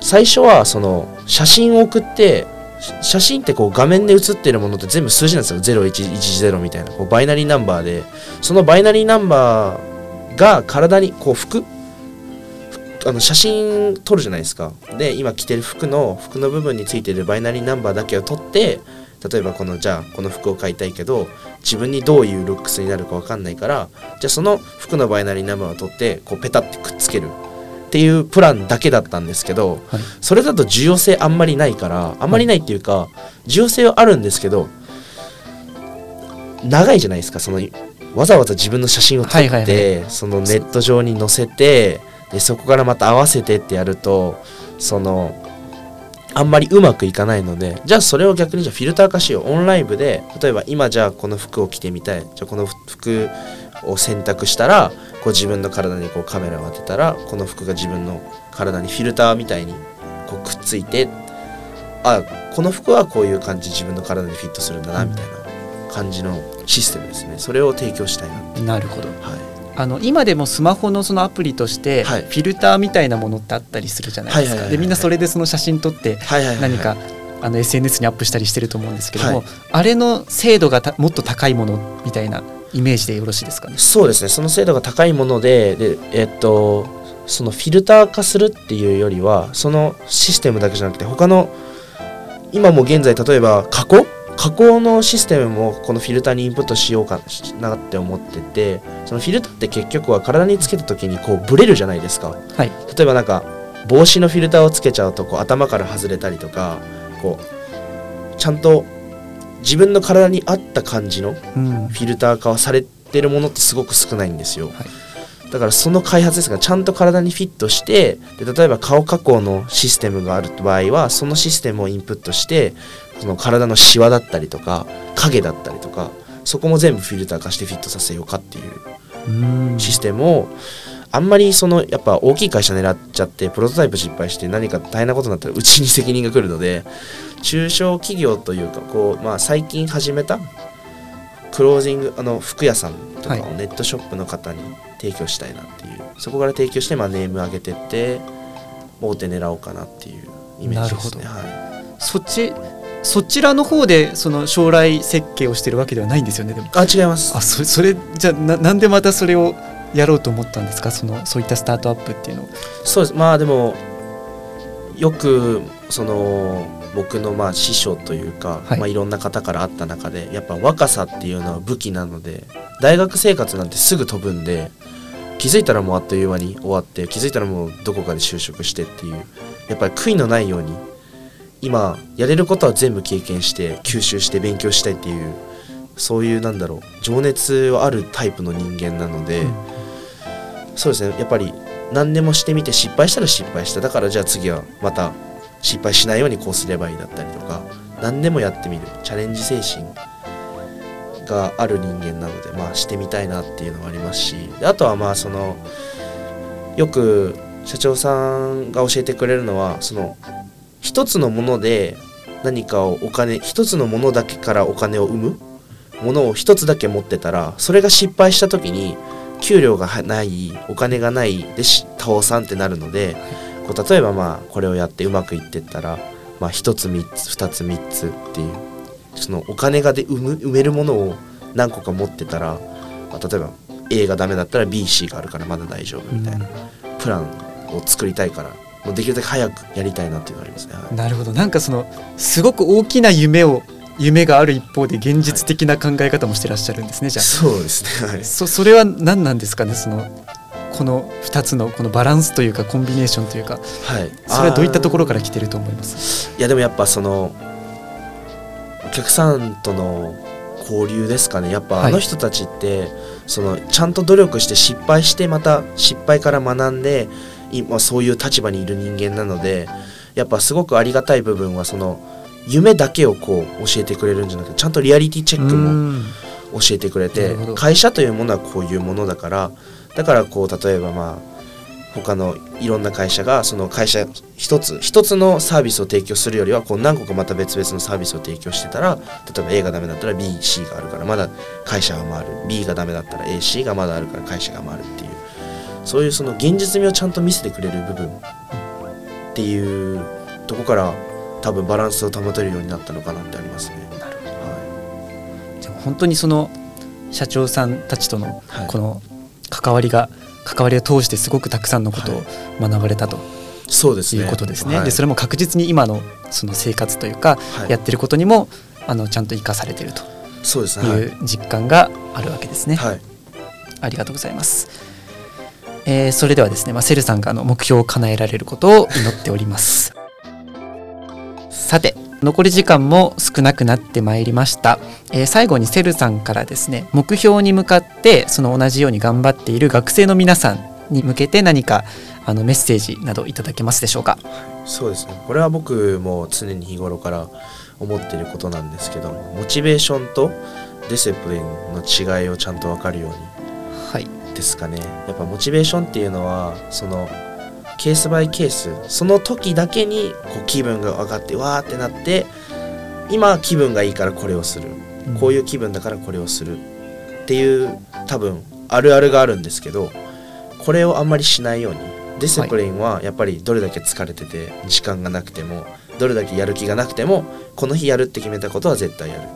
S2: 最初はその写真を送って写真ってこう画面で写ってるものって全部数字なんですよ。0110みたいなこうバイナリーナンバーでそのバイナリーナンバーが体にこう服あの写真撮るじゃないですか。で今着てる服の服の部分についてるバイナリーナンバーだけを撮って例えばこのじゃあこの服を買いたいけど自分にどういうルックスになるか分かんないからじゃあその服のバイナリーナンバーを取ってこうペタってくっつけるっていうプランだけだったんですけど、
S1: はい。
S2: それだと需要性あんまりないからあんまりないっていうか需要性はあるんですけど長いじゃないですかそのわざわざ自分の写真を撮って、
S1: はいはいは
S2: そのネット上に載せてでそこからまた合わせてってやるとそのあんまりうまくいかないのでじゃあそれを逆にじゃあフィルター化しよう。オンライブで例えば今じゃあこの服を着てみたい。じゃあこの服を選択したらこう自分の体にこうカメラを当てたらこの服が自分の体にフィルターみたいにこうくっついてあこの服はこういう感じ自分の体にフィットするんだなみたいな感じのシステムですね。それを提供したいなって。
S1: なるほど。
S2: はい
S1: あの今でもスマホのそのアプリとしてフ
S2: はい。
S1: ィルターみたいなものってあったりするじゃないですか。でみんなそれでその写真撮って何かあの SNS にアップしたりしてると思うんですけども、
S2: はい。
S1: あれの精度がたもっと高いものみたいなイメージでよろしいですかね？
S2: そうですね。その精度が高いものででえっとそのフィルター化するっていうよりはそのシステムだけじゃなくて他の今も現在例えば加工加工のシステムもこのフィルターにインプットしようかなって思っててそのフィルターって結局は体につけた時にこうブレるじゃないですか。
S1: はい、
S2: 例えばなんか帽子のフィルターをつけちゃうとこう頭から外れたりとかこうちゃんと自分の体に合った感じの
S1: うん。
S2: フィルター化はされてるものってすごく少ないんですよ。
S1: はい。
S2: だからその開発ですがちゃんと体にフィットしてで例えば顔加工のシステムがある場合はそのシステムをインプットしてその体のシワだったりとか影だったりとかそこも全部フィルター化してフィットさせようかっていうシステムをあんまりそのやっぱ大きい会社狙っちゃってプロトタイプ失敗して何か大変なことになったらうちに責任が来るので中小企業というかこう、まあ、最近始めたクロージングあの服屋さんとかをネットショップの方に提供したいなっていう、はい、そこから提供して、まあ、ネーム上げてって大手狙おうかなっていうイメージですね。はい、
S1: そっちそちらの方でその将来設計をしてるわけではないんですよね
S2: あ違います。
S1: あそそれじゃあななんでまたそれをやろうと思ったんですか？そのそういったスタートアップっていうの
S2: そうです。まあでもよくその僕のまあ師匠というか、はい。まあ、いろんな方から会った中でやっぱ若さっていうのは武器なので大学生活なんてすぐ飛ぶんで気づいたらもうあっという間に終わって気づいたらもうどこかで就職してっていうやっぱり悔いのないように今やれることは全部経験して吸収して勉強したいっていうそういうなんだろう情熱はあるタイプの人間なので、うん、そうですね。やっぱり何でもしてみて失敗したら失敗した。だからじゃあ次はまた失敗しないようにこうすればいいだったりとか何でもやってみる。チャレンジ精神がある人間なのでまあしてみたいなっていうのはありますしあとはまあそのよく社長さんが教えてくれるのはその一つのもので何かをお金一つのものだけからお金を生むものを一つだけ持ってたらそれが失敗した時に給料がないお金がないで倒産ってなるのでこう例えばまあこれをやってうまくいってったら、まあ、1つ3つ2つ3つっていうそのお金がで埋む埋めるものを何個か持ってたら、まあ、例えば A がダメだったら BC があるからまだ大丈夫みたいな、プランを作りたいからもうできるだけ早くやりたいなっていうのがありますね。
S1: はい、なるほど。なんかそのすごく大きな夢を夢がある一方で現実的な考え方もしてらっしゃるんですね、はい、じゃあ。
S2: そうですね、はい、
S1: そそれは何なんですかねそのこの2つのこのバランスというかコンビネーションというか、はい、それはどういったところから来てると思います？
S2: いやでもやっぱそのお客さんとの交流ですかね。やっぱあの人たちって、はい、そのちゃんと努力して失敗してまた失敗から学んで今そういう立場にいる人間なのでやっぱすごくありがたい部分はその夢だけをこう教えてくれるんじゃなくてちゃんとリアリティチェックも教えてくれて会社というものはこういうものだからだからこう例えばまあ他のいろんな会社がその会社一つ一つのサービスを提供するよりはこう何個かまた別々のサービスを提供してたら例えば A がダメだったら BC があるからまだ会社が回る。B がダメだったら AC がまだあるから会社が回るっていうそういうその現実味をちゃんと見せてくれる部分っていうとこから多分バランスを保てるようになったのかなってありますね。なるほど、
S1: はい、じゃ本当にその社長さんたちとのこの関わりが、はい、関わりを通してすごくたくさんのことを学ばれたと、はい、
S2: そうです
S1: ね。いうことですね。はい、でそれも確実に今のその生活というか、やってることにもあのちゃんと生かされてると
S2: そうです
S1: いう実感があるわけですね。はい、ありがとうございます。えー、それではですね、まあ、セルさんがあの目標を叶えられることを祈っております。さて残り時間も少なくなってまいりました、えー、最後にセルさんからですね目標に向かってその同じように頑張っている学生の皆さんに向けて何かあのメッセージなどいただけますでしょうか？
S2: そうですね。これは僕も常に日頃から思っていることなんですけどモチベーションとディセプリンの違いをちゃんと分かるようにですかね。やっぱモチベーションっていうのはそのケースバイケースその時だけにこう気分が上がってわーってなって今気分がいいからこれをする、うん、こういう気分だからこれをするっていう多分あるあるがあるんですけどこれをあんまりしないように discipline はやっぱりどれだけ疲れてて時間がなくてもどれだけやる気がなくてもこの日やるって決めたことは絶対やる。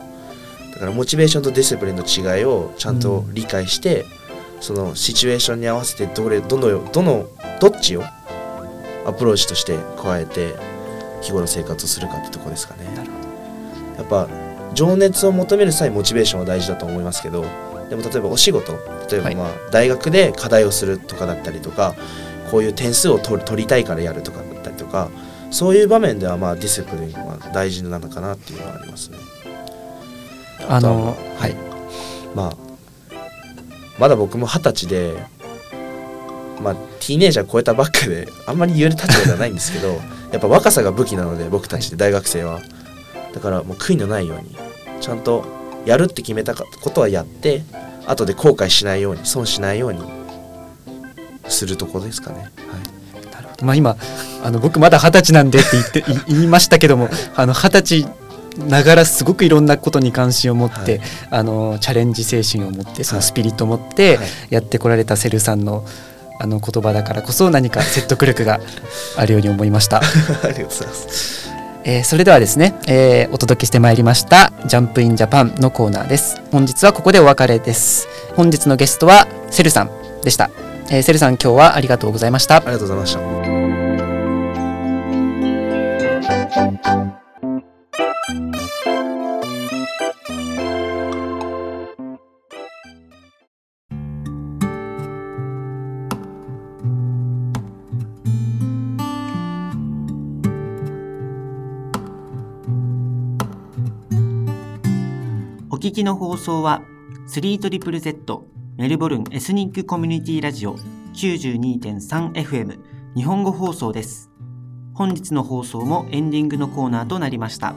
S2: だからモチベーションと discipline の違いをちゃんと理解して、うん、そのシチュエーションに合わせてどれどのどのどっちをアプローチとして加えて日頃生活をするかってとこですかね。やっぱ情熱を求める際モチベーションは大事だと思いますけどでも例えばお仕事例えばまあ大学で課題をするとかだったりとかこういう点数を取取りたいからやるとかだったりとかそういう場面ではまあ discipline は大事なのかなっていうのはありますね。
S1: あのはい
S2: まだ僕も二十歳でまあティーネイジャー超えたばっかであんまり言える立場ではないんですけど やっぱ若さが武器なので僕たちって大学生は。だからもう悔いのないようにちゃんとやるって決めたことはやって後で後悔しないように損しないようにするとこですかね。はい。
S3: なるほど。まあ、今あの僕まだ二十歳なんでって言ってい言いましたけどもあの二十歳ながらすごくいろんなことに関心を持って、
S2: はい。
S3: あのチャレンジ精神を持ってその
S2: はい。
S3: スピリットを持って
S2: はい。
S3: やってこられたセルさんのあの言葉だからこそ何か説得力が あるように思いました。
S2: ありがとうございます。
S3: えーそれではですね、えーお届けしてまいりました「ジャンプインジャパンのコーナーです。本日はここでお別れです。本日のゲストはセルさんでした、えーセルさん今日はありがとうございました。
S2: ありがとうございました。
S1: お聞きの放送は 3ZZZ メルボルンエスニックコミュニティラジオ 92.3FM 日本語放送です。本日の放送もエンディングのコーナーとなりました。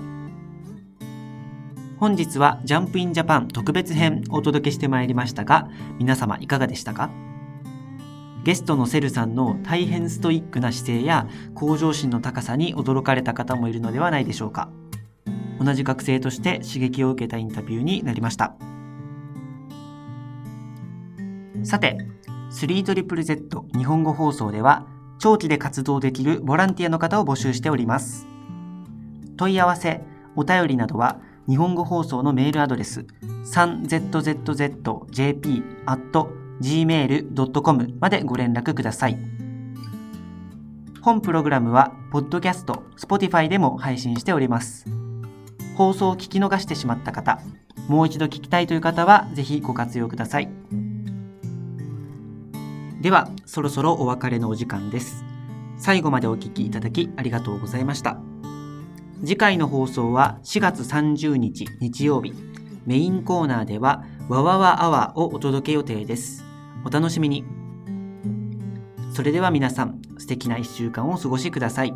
S1: 本日はジャンプインジャパン特別編をお届けしてまいりましたが、皆様いかがでしたか？ゲストのセルさんの大変ストイックな姿勢や向上心の高さに驚かれた方もいるのではないでしょうか。同じ学生として刺激を受けたインタビューになりました。さて 3ZZZ 日本語放送では長期で活動できるボランティアの方を募集しております。問い合わせお便りなどは日本語放送のメールアドレス 3zzjp.gmail.com までご連絡ください本プログラムは、ポッドキャスト、Spotify でも配信しております。放送を聞き逃してしまった方、もう一度聞きたいという方は、ぜひご活用ください。では、そろそろお別れのお時間です。最後までお聞きいただきありがとうございました。次回の放送は4月30日日曜日。メインコーナーでは、わわわアワーをお届け予定です。お楽しみに。それでは皆さん、素敵な1週間をお過ごしください。